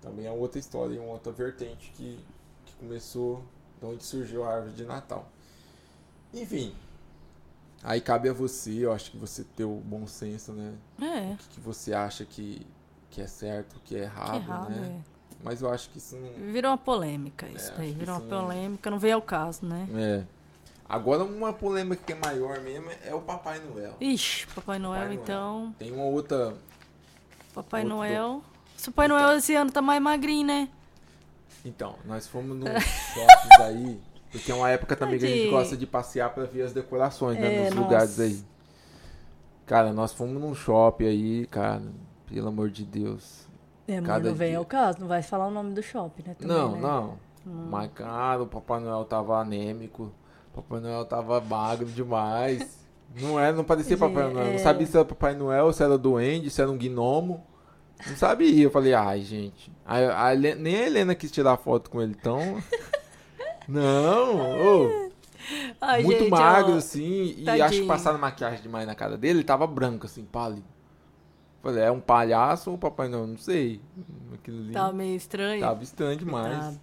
[SPEAKER 2] Também é outra história, uma outra vertente que, que começou de onde surgiu a árvore de Natal. Enfim, aí cabe a você, eu acho que você ter o bom senso, né?
[SPEAKER 1] É,
[SPEAKER 2] O que, que você acha que, que é certo, o que é
[SPEAKER 1] que
[SPEAKER 2] errado,
[SPEAKER 1] errado,
[SPEAKER 2] né? Mas eu acho que isso não,
[SPEAKER 1] é. Virou uma polêmica isso
[SPEAKER 2] É,
[SPEAKER 1] daí,
[SPEAKER 2] acho que
[SPEAKER 1] virou uma
[SPEAKER 2] isso não-
[SPEAKER 1] polêmica, não veio ao caso, né?
[SPEAKER 2] É. Agora uma polêmica que é maior mesmo é o Papai Noel.
[SPEAKER 1] Ixi, Papai Noel,
[SPEAKER 2] Papai Noel.
[SPEAKER 1] então.
[SPEAKER 2] Tem uma outra.
[SPEAKER 1] Papai
[SPEAKER 2] Outro
[SPEAKER 1] Noel. Se o Papai Noel esse ano tá mais magrinho, né?
[SPEAKER 2] Então, nós fomos num shopping aí. Porque é uma época também que a gente gosta de passear pra ver as decorações, né?
[SPEAKER 1] É,
[SPEAKER 2] nos
[SPEAKER 1] nossa.
[SPEAKER 2] lugares aí. Cara, nós fomos num shopping aí, cara. Pelo amor de Deus.
[SPEAKER 1] É, mas não vem
[SPEAKER 2] dia.
[SPEAKER 1] ao caso, não vai falar o nome do shopping, né? também,
[SPEAKER 2] não,
[SPEAKER 1] né?
[SPEAKER 2] não.
[SPEAKER 1] Hum.
[SPEAKER 2] Mas, cara, o Papai Noel tava anêmico. O Papai Noel tava magro demais. Não é, não parecia Papai Noel.
[SPEAKER 1] é.
[SPEAKER 2] Não sabia se era Papai Noel, se era duende, se era um gnomo. Não sabia. Eu falei, ai, gente. A, a nem a Helena quis tirar foto com ele, então. Não, ô,
[SPEAKER 1] Ai,
[SPEAKER 2] muito
[SPEAKER 1] gente,
[SPEAKER 2] magro,
[SPEAKER 1] ó,
[SPEAKER 2] assim. E
[SPEAKER 1] tadinho.
[SPEAKER 2] acho que passaram maquiagem demais na cara dele. Ele tava branco, assim, pálido. Falei, é um palhaço ou Papai Noel? Não sei. Aquilo ali
[SPEAKER 1] Tá meio estranho.
[SPEAKER 2] tava estranho demais.
[SPEAKER 1] Tá.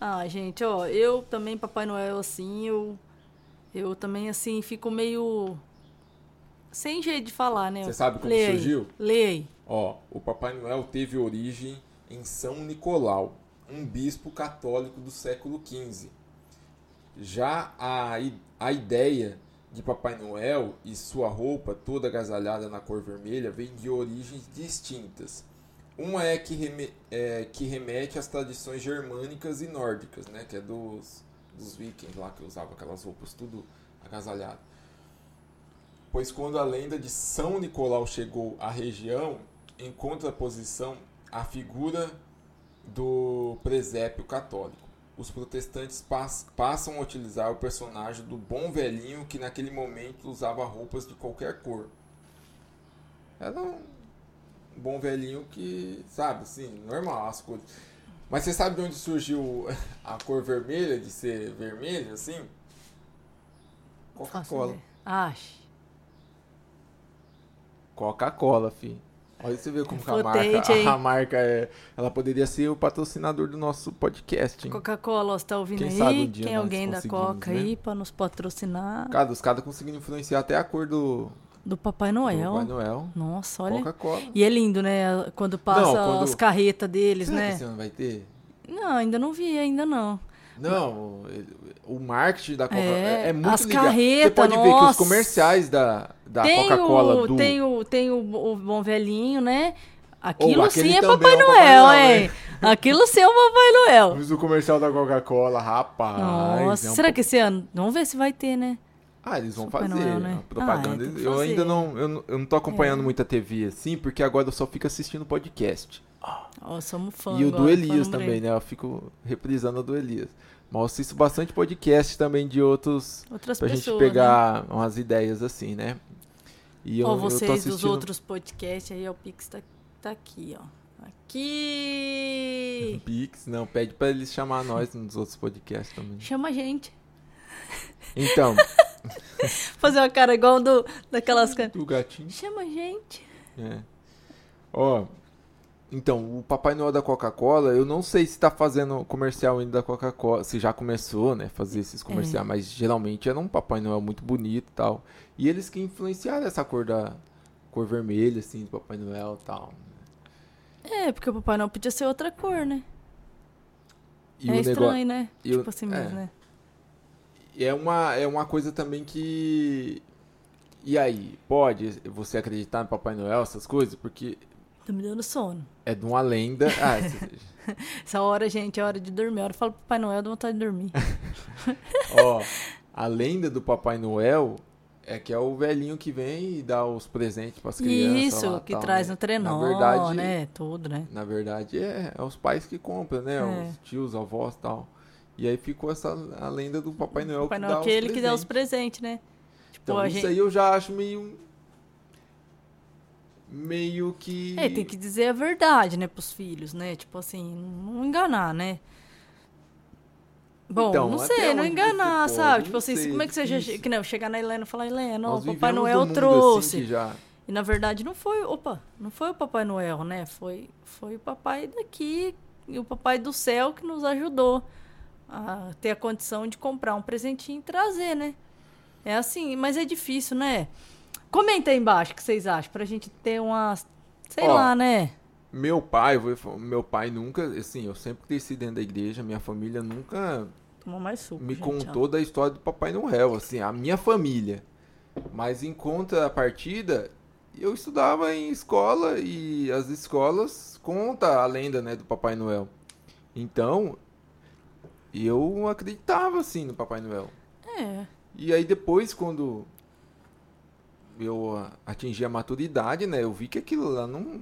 [SPEAKER 1] Ah, gente, ó, eu também, Papai Noel, assim, eu. Eu também, assim, fico meio. Sem jeito de falar, né?
[SPEAKER 2] Você sabe como
[SPEAKER 1] Lê
[SPEAKER 2] surgiu?
[SPEAKER 1] Aí.
[SPEAKER 2] Ó, o Papai Noel teve origem em São Nicolau, um bispo católico do século XV. Já a, a ideia de Papai Noel e sua roupa toda agasalhada na cor vermelha vem de origens distintas. Uma é que, reme- é, que remete às tradições germânicas e nórdicas, né? Que é dos, dos vikings lá que usavam aquelas roupas tudo agasalhado. Pois quando a lenda de São Nicolau chegou à região, em contraposição à figura do presépio católico, os protestantes pas- passam a utilizar o personagem do bom velhinho que naquele momento usava roupas de qualquer cor. Era um bom velhinho que, sabe, assim, normal as cores. Mas você sabe de onde surgiu a cor vermelha, de ser vermelho, assim? Coca-Cola.
[SPEAKER 1] ideia.
[SPEAKER 2] Coca-Cola, fi. Olha você vê como que a marca, a marca é. Ela poderia ser o patrocinador do nosso podcast?
[SPEAKER 1] Coca-Cola, você tá ouvindo
[SPEAKER 2] Quem
[SPEAKER 1] aí?
[SPEAKER 2] sabe um dia
[SPEAKER 1] Tem
[SPEAKER 2] nós
[SPEAKER 1] alguém da Coca
[SPEAKER 2] né?
[SPEAKER 1] aí pra nos patrocinar?
[SPEAKER 2] Cara, os caras conseguiram influenciar até a cor do,
[SPEAKER 1] Do Papai
[SPEAKER 2] do
[SPEAKER 1] Noel.
[SPEAKER 2] Papai Noel.
[SPEAKER 1] Nossa, olha.
[SPEAKER 2] Coca-Cola.
[SPEAKER 1] E é lindo, né? Quando passa
[SPEAKER 2] Não, quando-
[SPEAKER 1] as carretas deles,
[SPEAKER 2] Será que
[SPEAKER 1] né?
[SPEAKER 2] esse ano vai ter?
[SPEAKER 1] Não, ainda não vi, ainda não.
[SPEAKER 2] Não, ele- o marketing da Coca
[SPEAKER 1] É,
[SPEAKER 2] é, é muito
[SPEAKER 1] as
[SPEAKER 2] ligado. Você
[SPEAKER 1] carretas,
[SPEAKER 2] pode ver que os
[SPEAKER 1] nossa.
[SPEAKER 2] comerciais da, da
[SPEAKER 1] tem
[SPEAKER 2] Coca-Cola
[SPEAKER 1] o,
[SPEAKER 2] do.
[SPEAKER 1] tem o tem o, o bom velhinho, né? Aquilo
[SPEAKER 2] aquele
[SPEAKER 1] sim é Papai
[SPEAKER 2] é o Papai
[SPEAKER 1] Noel,
[SPEAKER 2] Noel,
[SPEAKER 1] hein? Aquilo sim é o Papai Noel.
[SPEAKER 2] Mas o comercial da Coca-Cola, rapaz.
[SPEAKER 1] Nossa,
[SPEAKER 2] é um
[SPEAKER 1] será que esse ano? Vamos ver se vai ter, né?
[SPEAKER 2] Ah, eles vão fazer
[SPEAKER 1] Noel, né?
[SPEAKER 2] a propaganda.
[SPEAKER 1] Ah, é,
[SPEAKER 2] eu
[SPEAKER 1] fazer.
[SPEAKER 2] ainda não eu, não- eu não tô acompanhando
[SPEAKER 1] É.
[SPEAKER 2] muita TV assim, porque agora eu só fico assistindo podcast.
[SPEAKER 1] Ó, somos fã
[SPEAKER 2] e o do Elias também, né? Eu fico reprisando o do Elias. Mas eu assisto bastante podcast também de outros
[SPEAKER 1] Outras
[SPEAKER 2] pra
[SPEAKER 1] pessoas,
[SPEAKER 2] gente
[SPEAKER 1] né?
[SPEAKER 2] pegar umas ideias assim, né? E eu,
[SPEAKER 1] Ó,
[SPEAKER 2] eu
[SPEAKER 1] vocês
[SPEAKER 2] assistindo
[SPEAKER 1] dos outros podcasts aí, o Pix tá, tá aqui, ó. Aqui!
[SPEAKER 2] Pix, não, pede pra eles chamar nós nos outros podcasts também.
[SPEAKER 1] Chama a gente.
[SPEAKER 2] Então,
[SPEAKER 1] Fazer uma cara igual do, daquelas... ca-
[SPEAKER 2] o gatinho.
[SPEAKER 1] Chama a gente.
[SPEAKER 2] É. Ó, então, o Papai Noel da Coca-Cola, eu não sei se tá fazendo comercial ainda da Coca-Cola, se já começou, né, fazer esses comerciais, mas geralmente era um Papai Noel muito bonito e tal. E eles que influenciaram essa cor da cor vermelha assim do Papai Noel e tal.
[SPEAKER 1] É, porque o Papai Noel podia ser outra cor, né?
[SPEAKER 2] E
[SPEAKER 1] é
[SPEAKER 2] o
[SPEAKER 1] estranho,
[SPEAKER 2] negócio
[SPEAKER 1] né?
[SPEAKER 2] e o-
[SPEAKER 1] tipo assim
[SPEAKER 2] é.
[SPEAKER 1] mesmo, né?
[SPEAKER 2] é uma é uma coisa também que e aí, pode você acreditar no Papai Noel, essas coisas? Porque
[SPEAKER 1] Tá me dando sono.
[SPEAKER 2] é de uma lenda. Ah, esse-
[SPEAKER 1] Essa hora, gente, é hora de dormir. A hora eu falo pro Papai Noel, dá vontade de dormir.
[SPEAKER 2] Ó, a lenda do Papai Noel é que é o velhinho que vem e dá os presentes pras crianças.
[SPEAKER 1] Isso,
[SPEAKER 2] lá,
[SPEAKER 1] que
[SPEAKER 2] tal,
[SPEAKER 1] traz
[SPEAKER 2] né?
[SPEAKER 1] no trenó,
[SPEAKER 2] Na verdade,
[SPEAKER 1] né? Tudo, né?
[SPEAKER 2] Na verdade, é, é os pais que compram, né?
[SPEAKER 1] É.
[SPEAKER 2] Os tios, avós e tal. E aí ficou essa a lenda do Papai Noel
[SPEAKER 1] Papai
[SPEAKER 2] que
[SPEAKER 1] Noel
[SPEAKER 2] dá
[SPEAKER 1] é aquele
[SPEAKER 2] os
[SPEAKER 1] que dá os
[SPEAKER 2] presentes.
[SPEAKER 1] presentes, né? Tipo,
[SPEAKER 2] Então, isso
[SPEAKER 1] gente...
[SPEAKER 2] aí eu já acho meio. Meio que.
[SPEAKER 1] É, tem que dizer a verdade, né, pros filhos, né? Tipo assim, não enganar, né? Bom,
[SPEAKER 2] Então,
[SPEAKER 1] não sei, não enganar, sabe? tipo assim,
[SPEAKER 2] sei,
[SPEAKER 1] como é que você já. Que não, chegar na Helena e falar, Helena, ó, o Papai Noel trouxe.
[SPEAKER 2] Assim já...
[SPEAKER 1] E na verdade não foi, opa, não foi o Papai Noel, né? Foi, foi o papai daqui e o papai do céu que nos ajudou a ter a condição de comprar um presentinho e trazer, né? É assim, mas é difícil, né? Comenta aí embaixo o que vocês acham, pra gente ter uma, sei
[SPEAKER 2] Ó,
[SPEAKER 1] lá, né?
[SPEAKER 2] Meu pai, meu pai nunca, assim, eu sempre cresci dentro da igreja, minha família nunca
[SPEAKER 1] Toma mais suco.
[SPEAKER 2] me
[SPEAKER 1] gente,
[SPEAKER 2] contou da história do Papai Noel, assim, a minha família. Mas em contrapartida, eu estudava em escola e as escolas conta a lenda, né, do Papai Noel. Então, eu acreditava assim no Papai Noel.
[SPEAKER 1] ó. É.
[SPEAKER 2] E aí depois quando eu atingi a maturidade, né, eu vi que aquilo lá não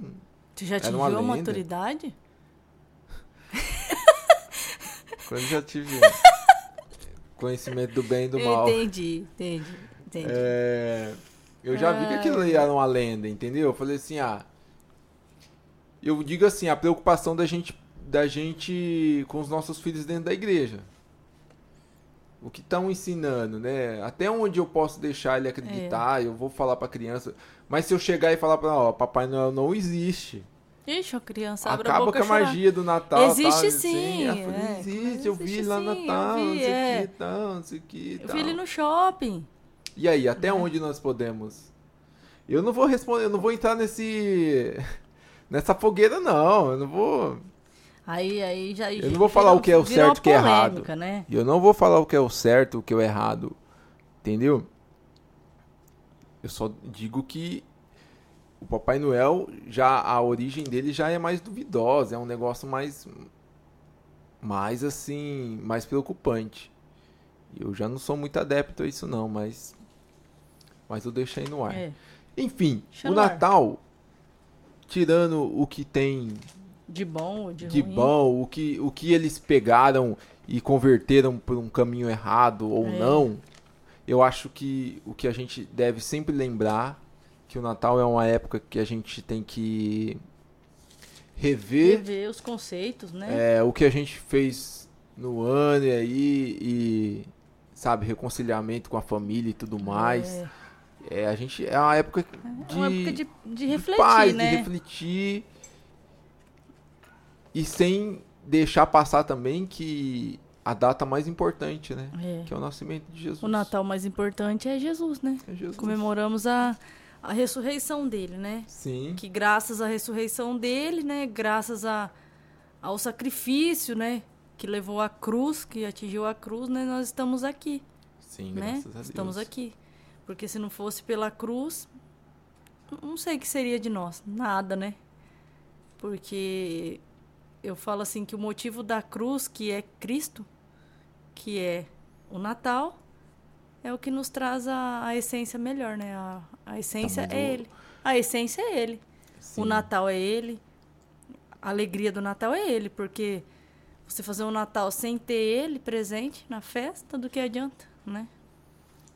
[SPEAKER 1] Tu já atingiu a maturidade?
[SPEAKER 2] quando já tive conhecimento do bem e do mal.
[SPEAKER 1] Entendi, entendi, entendi.
[SPEAKER 2] É, eu já vi que aquilo era uma lenda, entendeu? Eu falei assim, ah. Eu digo assim, a preocupação da gente, da gente com os nossos filhos dentro da igreja. O que estão ensinando, né? Até onde eu posso deixar ele acreditar, eu vou falar pra criança. Mas se eu chegar e falar pra ela, ó, Papai Noel não existe.
[SPEAKER 1] Ixi, a criança abre a
[SPEAKER 2] Acaba
[SPEAKER 1] boca
[SPEAKER 2] com a
[SPEAKER 1] e chora.
[SPEAKER 2] magia do Natal.
[SPEAKER 1] Existe
[SPEAKER 2] tal,
[SPEAKER 1] sim,
[SPEAKER 2] Assim. Eu falei,
[SPEAKER 1] é.
[SPEAKER 2] existe, eu vi lá no
[SPEAKER 1] eu
[SPEAKER 2] Natal, não
[SPEAKER 1] vi,
[SPEAKER 2] sei o
[SPEAKER 1] é.
[SPEAKER 2] que, tal, não sei o que.
[SPEAKER 1] Eu
[SPEAKER 2] tal.
[SPEAKER 1] vi ele no shopping.
[SPEAKER 2] E aí, até
[SPEAKER 1] Uhum.
[SPEAKER 2] onde nós podemos? Eu não vou responder, eu não vou entrar nesse nessa fogueira não, eu não vou,
[SPEAKER 1] Aí, aí já.
[SPEAKER 2] Eu não vou falar o que é o certo e o que é errado.
[SPEAKER 1] Né?
[SPEAKER 2] eu não vou falar o que é o certo, o que é o errado. Entendeu? Eu só digo que o Papai Noel já a origem dele já é mais duvidosa, é um negócio mais mais assim, mais preocupante. Eu já não sou muito adepto a isso não, mas mas eu deixo aí no ar.
[SPEAKER 1] É.
[SPEAKER 2] Enfim,
[SPEAKER 1] Deixa
[SPEAKER 2] o. Natal, tirando o que tem
[SPEAKER 1] De bom de,
[SPEAKER 2] de bom, o que, o que eles pegaram e converteram por um caminho errado ou
[SPEAKER 1] É.
[SPEAKER 2] não, eu acho que o que a gente deve sempre lembrar que o Natal é uma época que a gente tem que rever
[SPEAKER 1] Rever os conceitos, né?
[SPEAKER 2] é, o que a gente fez no ano e aí e sabe reconciliamento com a família e tudo mais.
[SPEAKER 1] É,
[SPEAKER 2] É, a gente é uma época
[SPEAKER 1] é uma época de, de
[SPEAKER 2] de
[SPEAKER 1] refletir,
[SPEAKER 2] paz,
[SPEAKER 1] né?
[SPEAKER 2] de refletir. E sem deixar passar também que a data mais importante, né?
[SPEAKER 1] É.
[SPEAKER 2] Que é o nascimento de Jesus.
[SPEAKER 1] O Natal mais importante é Jesus, né?
[SPEAKER 2] É Jesus.
[SPEAKER 1] Comemoramos a, a ressurreição dele, né?
[SPEAKER 2] Sim.
[SPEAKER 1] Que graças à ressurreição dele, né? Graças a, ao sacrifício, né? Que levou a cruz, que atingiu a cruz, né? Nós estamos aqui,
[SPEAKER 2] Sim,
[SPEAKER 1] né?
[SPEAKER 2] graças a Deus.
[SPEAKER 1] Estamos aqui. Porque se não fosse pela cruz, não sei o que seria de nós. Nada, né? Porque eu falo assim que o motivo da cruz, que é Cristo, que é o Natal, é o que nos traz a, a essência melhor, né? A, a essência
[SPEAKER 2] muito-
[SPEAKER 1] é ele. A essência é ele.
[SPEAKER 2] Sim.
[SPEAKER 1] O Natal é ele. A alegria do Natal é ele, porque você fazer um Natal sem ter ele presente na festa, do que adianta, né?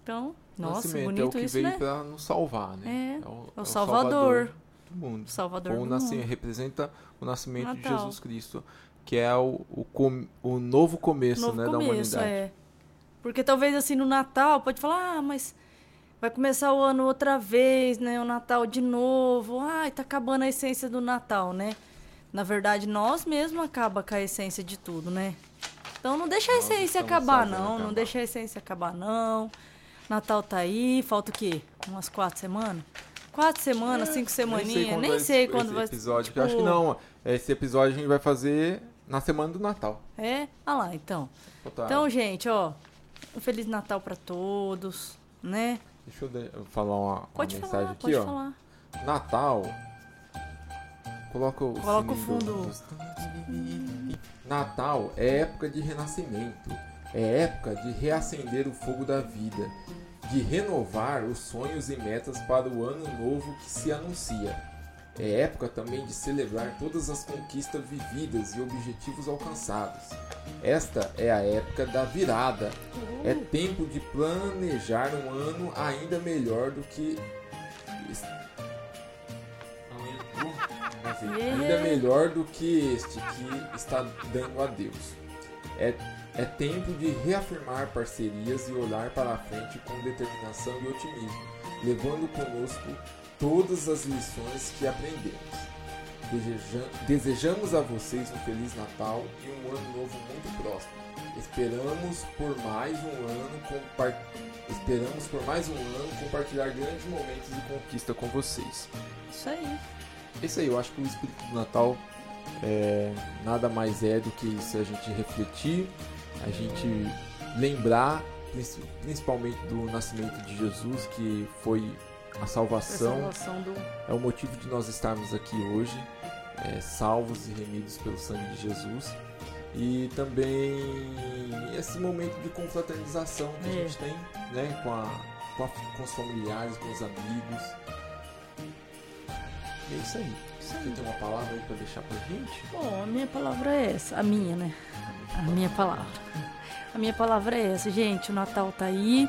[SPEAKER 1] Então,
[SPEAKER 2] O
[SPEAKER 1] nossa,
[SPEAKER 2] nascimento
[SPEAKER 1] bonito
[SPEAKER 2] é o que
[SPEAKER 1] isso,
[SPEAKER 2] veio
[SPEAKER 1] né?
[SPEAKER 2] pra nos salvar, né?
[SPEAKER 1] É,
[SPEAKER 2] o,
[SPEAKER 1] é o Salvador.
[SPEAKER 2] do mundo.
[SPEAKER 1] Salvador
[SPEAKER 2] Ou
[SPEAKER 1] do
[SPEAKER 2] o nasci-
[SPEAKER 1] mundo.
[SPEAKER 2] representa o nascimento de
[SPEAKER 1] Natal.
[SPEAKER 2] Jesus Cristo, que é o, o, com- o novo começo,
[SPEAKER 1] Novo
[SPEAKER 2] né, da
[SPEAKER 1] começo,
[SPEAKER 2] humanidade.
[SPEAKER 1] é. Porque talvez assim no Natal pode falar, ah, mas vai começar o ano outra vez, né? O Natal de novo. Ai, tá acabando a essência do Natal, né? Na verdade, nós mesmos acaba com a essência de tudo, né? Então não deixa a essência acabar, não. Não
[SPEAKER 2] acabar.
[SPEAKER 1] deixa a essência acabar, não. Natal tá aí, falta o quê? Umas quatro semanas? Quatro semanas, cinco semaninhas, nem sei quando vai.
[SPEAKER 2] esse episódio.
[SPEAKER 1] tipo,
[SPEAKER 2] acho que não. Esse episódio a gente vai fazer na semana do Natal.
[SPEAKER 1] É? Ah lá, então. Então, gente, ó, um Feliz Natal pra todos, né?
[SPEAKER 2] Deixa eu falar uma, uma
[SPEAKER 1] Pode
[SPEAKER 2] mensagem
[SPEAKER 1] falar,
[SPEAKER 2] aqui,
[SPEAKER 1] pode
[SPEAKER 2] ó.
[SPEAKER 1] falar.
[SPEAKER 2] Natal. Coloca o
[SPEAKER 1] Coloca o fundo.
[SPEAKER 2] Natal é época de renascimento. É época de reacender o fogo da vida, de renovar os sonhos e metas para o ano novo que se anuncia. É época também de celebrar todas as conquistas vividas e objetivos alcançados. Esta é a época da virada. É tempo de planejar um ano ainda melhor do que. Ainda melhor do que este que está dando a Deus. É, é tempo de reafirmar parcerias e olhar para a frente com determinação e otimismo, levando conosco todas as lições que aprendemos. Deseja- desejamos a vocês um Feliz Natal e um ano novo muito próximo. Esperamos por mais um ano compar- Esperamos por mais um ano compartilhar grandes momentos de conquista com vocês.
[SPEAKER 1] Isso aí.
[SPEAKER 2] Isso aí, eu acho que o espírito do Natal é, nada mais é do que se a gente refletir a gente lembrar principalmente do nascimento de Jesus, que foi a salvação,
[SPEAKER 1] A salvação do...
[SPEAKER 2] é o motivo de nós estarmos aqui hoje, é, salvos e remidos pelo sangue de Jesus. E também esse momento de confraternização que a
[SPEAKER 1] É.
[SPEAKER 2] gente tem né, com, a, com, a- com os familiares, com os amigos. E é isso aí. Você tem uma palavra aí pra deixar pra gente?
[SPEAKER 1] Bom, a minha palavra é essa, a minha, né? A minha palavra. A minha palavra é essa, gente. O Natal tá aí.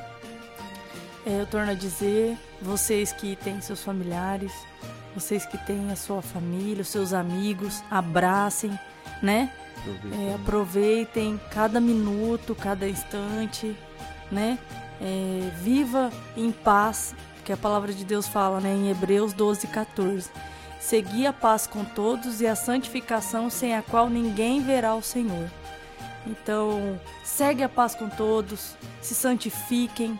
[SPEAKER 1] É, eu torno a dizer, vocês que têm seus familiares, vocês que têm a sua família, os seus amigos, abracem, né? É, aproveitem cada minuto, cada instante, né? É, viva em paz, que a palavra de Deus fala, né? Em Hebreus 12, 14. Segui a paz com todos e a santificação sem a qual ninguém verá o Senhor. Então, segue a paz com todos, se santifiquem,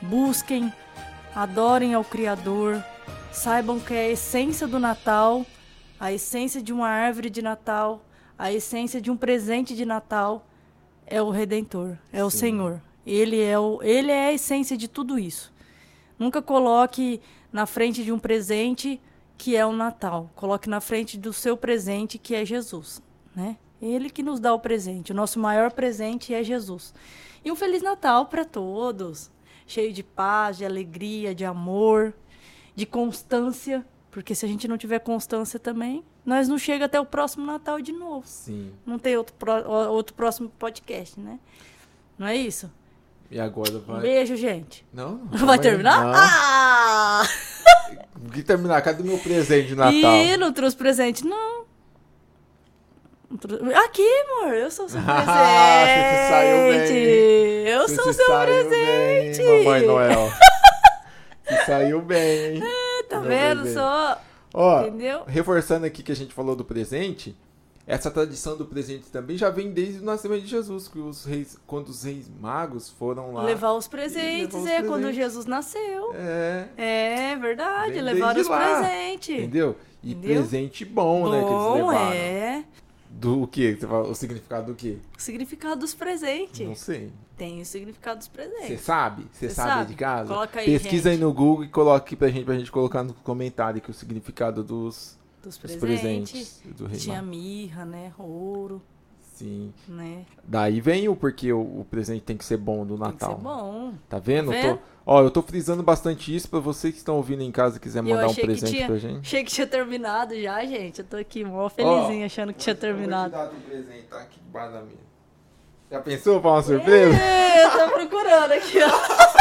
[SPEAKER 1] busquem, adorem ao Criador, saibam que a essência do Natal, a essência de uma árvore de Natal, a essência de um presente de Natal é o Redentor, é o
[SPEAKER 2] Sim.
[SPEAKER 1] Senhor. Ele é, o, ele é a essência de tudo isso. Nunca coloque na frente de um presente que é o Natal. Coloque na frente do seu presente que é Jesus, né? Ele que nos dá o presente. O nosso maior presente é Jesus. E um feliz Natal para todos, cheio de paz, de alegria, de amor, de constância, porque se a gente não tiver constância também, nós não chega até o próximo Natal de novo.
[SPEAKER 2] Sim.
[SPEAKER 1] Não tem outro, outro próximo podcast, né? Não é isso?
[SPEAKER 2] E agora
[SPEAKER 1] Um
[SPEAKER 2] vai.
[SPEAKER 1] beijo, gente.
[SPEAKER 2] Não?
[SPEAKER 1] Vai terminar?
[SPEAKER 2] Não.
[SPEAKER 1] Ah!
[SPEAKER 2] Que terminar? Cadê meu presente de Natal?
[SPEAKER 1] Ih, não trouxe presente, não. Aqui, amor, eu sou seu presente.
[SPEAKER 2] Ah, se saiu bem.
[SPEAKER 1] Eu sou
[SPEAKER 2] se
[SPEAKER 1] seu presente.
[SPEAKER 2] Bem, Mamãe Noel. Você saiu bem, hein?
[SPEAKER 1] Tá
[SPEAKER 2] Meu
[SPEAKER 1] vendo
[SPEAKER 2] bebê.
[SPEAKER 1] só?
[SPEAKER 2] Ó,
[SPEAKER 1] Entendeu?
[SPEAKER 2] reforçando aqui que a gente falou do presente, essa tradição do presente também já vem desde o nascimento de Jesus, que os reis, quando os reis magos foram lá.
[SPEAKER 1] Levar os presentes,
[SPEAKER 2] levar os
[SPEAKER 1] é quando
[SPEAKER 2] presentes.
[SPEAKER 1] Jesus nasceu.
[SPEAKER 2] É,
[SPEAKER 1] É verdade, levar os
[SPEAKER 2] lá.
[SPEAKER 1] presentes.
[SPEAKER 2] entendeu? E
[SPEAKER 1] Entendeu?
[SPEAKER 2] presente bom, né, que eles
[SPEAKER 1] Bom,
[SPEAKER 2] levaram.
[SPEAKER 1] é.
[SPEAKER 2] Do? Você fala- O significado do quê?
[SPEAKER 1] O significado dos presentes.
[SPEAKER 2] Não sei.
[SPEAKER 1] Tem o significado dos
[SPEAKER 2] Você
[SPEAKER 1] presentes.
[SPEAKER 2] sabe? Você
[SPEAKER 1] Cê
[SPEAKER 2] sabe, aí
[SPEAKER 1] sabe?
[SPEAKER 2] de casa?
[SPEAKER 1] Coloca aí,
[SPEAKER 2] Pesquisa aí
[SPEAKER 1] gente.
[SPEAKER 2] no Google e coloca aqui pra gente, pra gente colocar no comentário aqui o significado dos,
[SPEAKER 1] Dos
[SPEAKER 2] dos
[SPEAKER 1] presentes.
[SPEAKER 2] presentes do
[SPEAKER 1] Tinha mirra, né? Ouro,
[SPEAKER 2] Sim.
[SPEAKER 1] né?
[SPEAKER 2] Daí vem o porquê o, o presente tem que ser bom do
[SPEAKER 1] Tem que
[SPEAKER 2] Natal.
[SPEAKER 1] ser bom.
[SPEAKER 2] Tá vendo?
[SPEAKER 1] Tá
[SPEAKER 2] Eu tô-
[SPEAKER 1] vendo?
[SPEAKER 2] ó, eu tô frisando bastante isso pra vocês que estão ouvindo em casa e quiser mandar um presente
[SPEAKER 1] tinha-
[SPEAKER 2] pra gente.
[SPEAKER 1] Achei que tinha terminado já, gente. Eu tô aqui mó felizinha achando que tinha terminado.
[SPEAKER 2] Eu vou te dar um presente, tá aqui debaixo da minha. Já pensou pra uma surpresa?
[SPEAKER 1] É, eu tô procurando aqui, ó.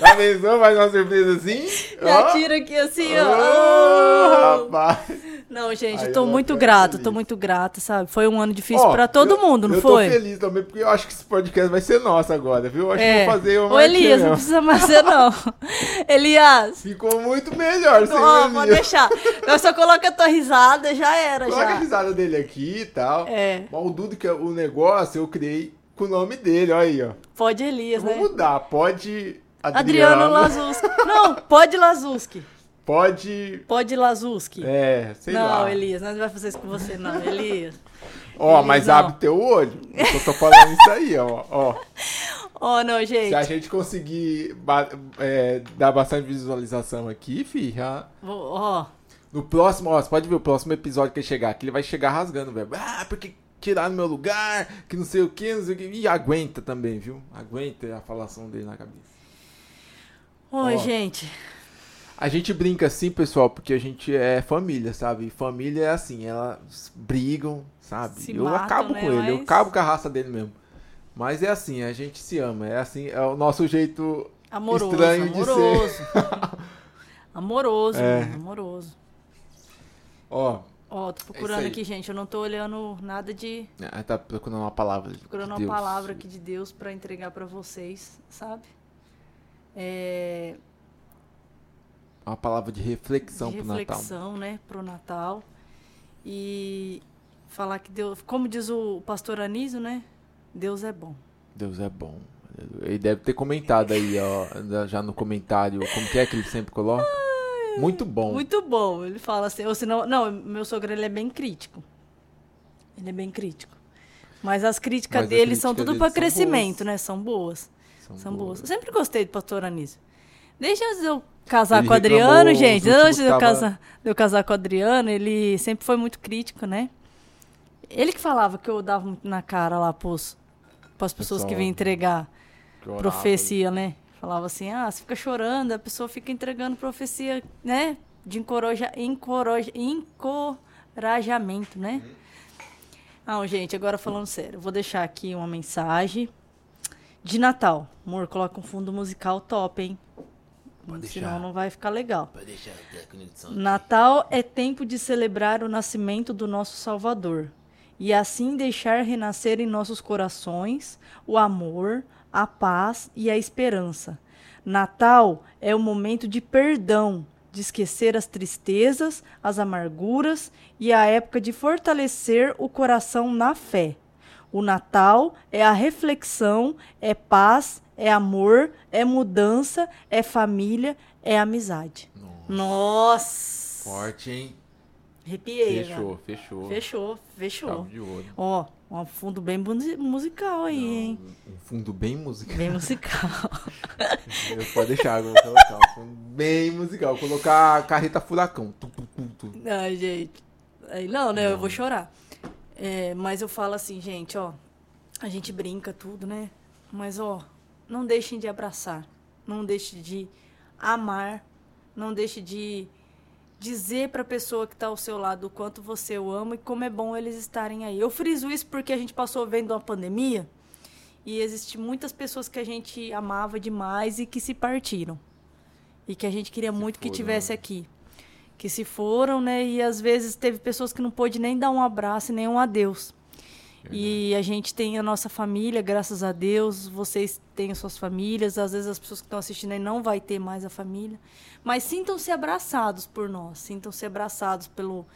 [SPEAKER 2] Já pensou mais uma surpresa assim?
[SPEAKER 1] Já
[SPEAKER 2] Ó.
[SPEAKER 1] tira aqui assim, ó.
[SPEAKER 2] rapaz.
[SPEAKER 1] Não, gente, eu tô
[SPEAKER 2] eu vou
[SPEAKER 1] muito grata,
[SPEAKER 2] feliz.
[SPEAKER 1] tô muito grata, sabe? Foi um ano difícil
[SPEAKER 2] Ó,
[SPEAKER 1] pra todo
[SPEAKER 2] eu-
[SPEAKER 1] mundo, não
[SPEAKER 2] eu
[SPEAKER 1] foi?
[SPEAKER 2] tô feliz também, porque eu acho que esse podcast vai ser nosso agora, viu? Eu acho que
[SPEAKER 1] É.
[SPEAKER 2] vou fazer uma
[SPEAKER 1] Ô, Elias, não precisa mais ser, não. Elias,
[SPEAKER 2] Ficou muito melhor sem
[SPEAKER 1] ó, pode deixar. Eu só coloco a tua risada, já era,
[SPEAKER 2] Coloca a
[SPEAKER 1] já.
[SPEAKER 2] risada dele aqui e tal.
[SPEAKER 1] É,
[SPEAKER 2] Mas o Dudu, que é o negócio, eu criei com o nome dele, olha aí, ó.
[SPEAKER 1] pode
[SPEAKER 2] Eu
[SPEAKER 1] Elias,
[SPEAKER 2] vou
[SPEAKER 1] né?
[SPEAKER 2] mudar, pode
[SPEAKER 1] Adriano
[SPEAKER 2] Adriano,
[SPEAKER 1] Lazuski. Não, pode Lazuski.
[SPEAKER 2] Pode...
[SPEAKER 1] Pode Lazuski.
[SPEAKER 2] É, sei
[SPEAKER 1] não,
[SPEAKER 2] lá.
[SPEAKER 1] Elias, nós não vai fazer isso com você, não, Elias.
[SPEAKER 2] Ó,
[SPEAKER 1] Elias,
[SPEAKER 2] mas
[SPEAKER 1] não.
[SPEAKER 2] abre teu olho. Eu tô falando isso aí, ó. ó.
[SPEAKER 1] Oh, não,
[SPEAKER 2] Se a
[SPEAKER 1] gente.
[SPEAKER 2] gente conseguir é, dar bastante visualização aqui, fi, já...
[SPEAKER 1] Ó,
[SPEAKER 2] No próximo, ó, você pode ver o próximo episódio que ele chegar aqui, ele vai chegar rasgando, velho. Ah, porque tiraram meu lugar, que não sei o que, não sei o que. E aguenta também, viu? Aguenta a falação dele na cabeça.
[SPEAKER 1] Oi,
[SPEAKER 2] Ó.
[SPEAKER 1] gente.
[SPEAKER 2] A gente brinca assim, pessoal, porque a gente é família, sabe? Família é assim, elas brigam, sabe?
[SPEAKER 1] Se
[SPEAKER 2] eu
[SPEAKER 1] matam,
[SPEAKER 2] acabo
[SPEAKER 1] né?
[SPEAKER 2] com ele, eu
[SPEAKER 1] Mas-
[SPEAKER 2] acabo com a raça dele mesmo. Mas é assim, a gente se ama, é assim, é o nosso jeito
[SPEAKER 1] Amoroso,
[SPEAKER 2] estranho de
[SPEAKER 1] amoroso.
[SPEAKER 2] ser.
[SPEAKER 1] Amoroso,
[SPEAKER 2] É.
[SPEAKER 1] mano, amoroso.
[SPEAKER 2] Ó,
[SPEAKER 1] Ó, tô procurando
[SPEAKER 2] aí.
[SPEAKER 1] aqui, gente. Eu não tô olhando nada de.
[SPEAKER 2] ah, tá procurando uma palavra. de
[SPEAKER 1] Procurando
[SPEAKER 2] Deus.
[SPEAKER 1] uma palavra aqui de Deus pra entregar pra vocês, sabe? É,
[SPEAKER 2] Uma palavra de reflexão
[SPEAKER 1] de
[SPEAKER 2] pro Natal.
[SPEAKER 1] reflexão, né, pro Natal. E falar que Deus, como diz o pastor Anísio, né? Deus é bom.
[SPEAKER 2] Deus é bom. Ele deve ter comentado aí, ó, já no comentário, como que é que ele sempre coloca? Muito bom.
[SPEAKER 1] Muito bom. Ele fala assim, ou senão, não, meu sogro ele é bem crítico. Ele é bem crítico. Mas as críticas
[SPEAKER 2] Mas as
[SPEAKER 1] dele são
[SPEAKER 2] críticas
[SPEAKER 1] tudo para
[SPEAKER 2] são
[SPEAKER 1] crescimento,
[SPEAKER 2] boas.
[SPEAKER 1] né? São boas.
[SPEAKER 2] São,
[SPEAKER 1] São
[SPEAKER 2] boas.
[SPEAKER 1] boas. Eu sempre gostei do pastor Anísio. Desde antes de eu casar
[SPEAKER 2] Ele
[SPEAKER 1] com o Adriano, gente, antes de eu,
[SPEAKER 2] tava-
[SPEAKER 1] casar, de eu casar com o Adriano, ele sempre foi muito crítico, né? Ele que falava que eu dava muito na cara lá pros, pras pessoas que vinham entregar
[SPEAKER 2] Chorava.
[SPEAKER 1] profecia, né? Falava assim, ah, você fica chorando, a pessoa fica entregando profecia, né? De encoraja, encoraja, encorajamento, né? Não, gente, agora falando sério, vou deixar aqui uma mensagem de Natal. Amor, coloca um fundo musical top, hein?
[SPEAKER 2] Pode
[SPEAKER 1] Senão não vai ficar legal.
[SPEAKER 2] Pode deixar a conexão.
[SPEAKER 1] Natal é tempo de celebrar o nascimento do nosso Salvador e assim deixar renascer em nossos corações o amor, a paz e a esperança. Natal é o momento de perdão, de esquecer as tristezas, as amarguras e a época de fortalecer o coração na fé. O Natal é a reflexão, é paz, é amor, é mudança, é família, é amizade. Nossa!
[SPEAKER 2] Forte, hein?
[SPEAKER 1] Arrepiei.
[SPEAKER 2] Fechou, fechou.
[SPEAKER 1] já. Fechou, fechou.
[SPEAKER 2] Chave de ouro.
[SPEAKER 1] Ó, um fundo bem musi- musical aí, hein?
[SPEAKER 2] Um fundo bem musical.
[SPEAKER 1] Bem musical.
[SPEAKER 2] Pode deixar, vou colocar um fundo bem musical. Colocar a carreta furacão. Tu, tu, tu, tu.
[SPEAKER 1] Ai, gente. Não, né? Eu vou chorar. É, mas eu falo assim, gente, ó. A gente brinca tudo, né? Mas, ó, não deixem de abraçar. Não deixem de amar. Não deixe de dizer pra pessoa que tá ao seu lado o quanto você o ama e como é bom eles estarem aí. Eu friso isso porque a gente passou vendo uma pandemia e existe muitas pessoas que a gente amava demais e que se partiram. E que a gente queria muito que
[SPEAKER 2] foram,
[SPEAKER 1] tivesse
[SPEAKER 2] né?
[SPEAKER 1] aqui. Que se foram, né? E às vezes teve pessoas que não pôde nem dar um abraço e nem um adeus. E a gente tem a nossa família, graças a Deus. Vocês têm as suas famílias. Às vezes as pessoas que estão assistindo aí não vai ter mais a família. Mas sintam-se abraçados por nós. Sintam-se abraçados pelo,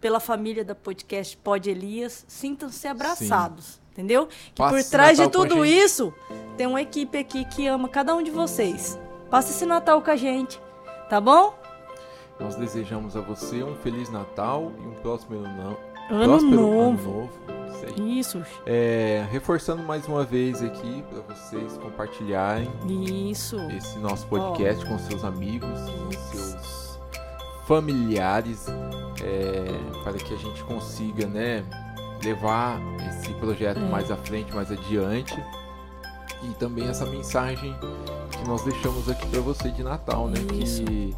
[SPEAKER 1] pela família da podcast Pod Elias. Sintam-se abraçados. Entendeu? Que
[SPEAKER 2] Passe
[SPEAKER 1] por trás de tudo isso, tem uma equipe aqui que ama cada um de vocês. Passe esse Natal com a gente. Tá bom?
[SPEAKER 2] Nós desejamos a você um Feliz Natal e um próximo ano,
[SPEAKER 1] Ano
[SPEAKER 2] próspero
[SPEAKER 1] novo.
[SPEAKER 2] ano novo. Isso. É, reforçando mais uma vez aqui para vocês compartilharem
[SPEAKER 1] Isso.
[SPEAKER 2] esse nosso podcast com seus amigos, com seus familiares, é, para que a gente consiga, né, levar esse projeto
[SPEAKER 1] É.
[SPEAKER 2] mais à frente, mais adiante. E também essa mensagem que nós deixamos aqui para você de Natal, né,
[SPEAKER 1] Isso.
[SPEAKER 2] que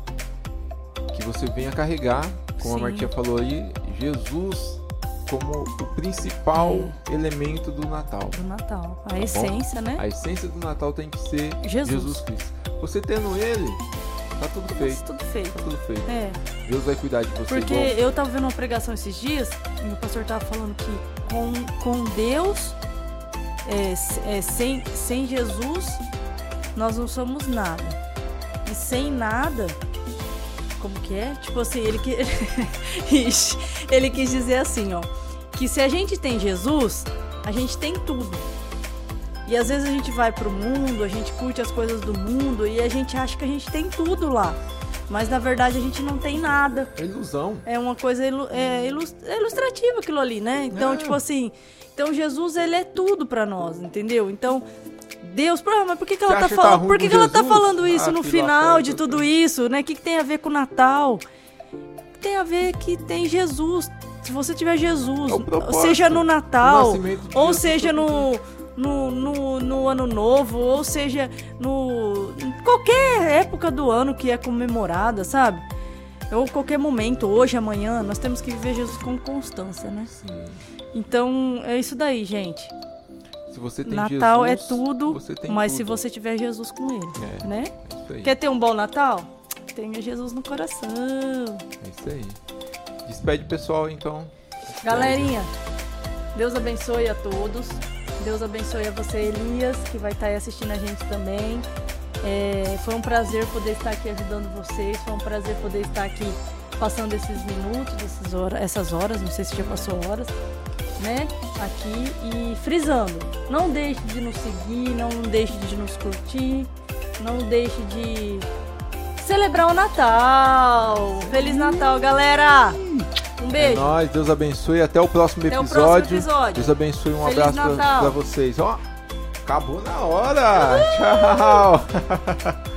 [SPEAKER 2] que você venha carregar, como
[SPEAKER 1] Sim.
[SPEAKER 2] a Martinha falou aí, Jesus como o principal elemento do Natal.
[SPEAKER 1] Do Natal. A essência, né?
[SPEAKER 2] A essência do Natal tem que ser
[SPEAKER 1] Jesus.
[SPEAKER 2] Jesus, Cristo. Você tendo ele, tá tudo feito.
[SPEAKER 1] Tudo feito.
[SPEAKER 2] Tá tudo feito.
[SPEAKER 1] É.
[SPEAKER 2] Deus vai cuidar de você
[SPEAKER 1] Porque
[SPEAKER 2] igual.
[SPEAKER 1] eu tava vendo uma pregação esses dias e o pastor tava falando que com, com Deus, é, é, sem, sem Jesus, nós não somos nada. E sem nada, como que é? Tipo assim, ele que. Ele quis dizer assim, ó. Que se a gente tem Jesus, a gente tem tudo. E às vezes a gente vai pro mundo, a gente curte as coisas do mundo e a gente acha que a gente tem tudo lá. Mas na verdade a gente não tem nada.
[SPEAKER 2] É ilusão.
[SPEAKER 1] É uma coisa ilu- é é ilustrativa aquilo ali, né? Então,
[SPEAKER 2] É.
[SPEAKER 1] tipo assim, então Jesus ele é tudo pra nós, entendeu? Então, Deus, mas por que, que ela tá
[SPEAKER 2] tá
[SPEAKER 1] falando?
[SPEAKER 2] ruim
[SPEAKER 1] por que, que ela tá falando isso
[SPEAKER 2] Ah,
[SPEAKER 1] no final de tudo isso, né? O que, que tem a ver com o Natal? Tem a ver que tem Jesus. Se você tiver Jesus,
[SPEAKER 2] É
[SPEAKER 1] seja no Natal, ou seja no, no, no, no ano novo, ou seja no qualquer época do ano que é comemorada, sabe? Ou qualquer momento, hoje, amanhã, nós temos que viver Jesus com constância, né?
[SPEAKER 2] Sim.
[SPEAKER 1] Então, é isso daí, gente.
[SPEAKER 2] Se você tem
[SPEAKER 1] Natal
[SPEAKER 2] Jesus,
[SPEAKER 1] é tudo, mas
[SPEAKER 2] tudo.
[SPEAKER 1] se você tiver Jesus com ele,
[SPEAKER 2] É.
[SPEAKER 1] né?
[SPEAKER 2] É.
[SPEAKER 1] Quer ter um bom Natal? Tenha Jesus no coração.
[SPEAKER 2] É isso aí. Despede o pessoal, então.
[SPEAKER 1] Galerinha, Deus abençoe a todos. Deus abençoe a você, Elias, que vai estar aí assistindo a gente também. É, foi um prazer poder estar aqui ajudando vocês. Foi um prazer poder estar aqui passando esses minutos, essas horas, essas horas não sei se já passou horas, né? Aqui e frisando. Não deixe de nos seguir, não deixe de nos curtir, não deixe de celebrar o Natal. Feliz Natal, galera! Um beijo.
[SPEAKER 2] É nóis, Deus abençoe. Até o próximo,
[SPEAKER 1] Até o
[SPEAKER 2] episódio.
[SPEAKER 1] próximo episódio.
[SPEAKER 2] Deus abençoe. Um
[SPEAKER 1] Feliz
[SPEAKER 2] abraço pra, pra vocês. Ó, acabou na hora. Tchau.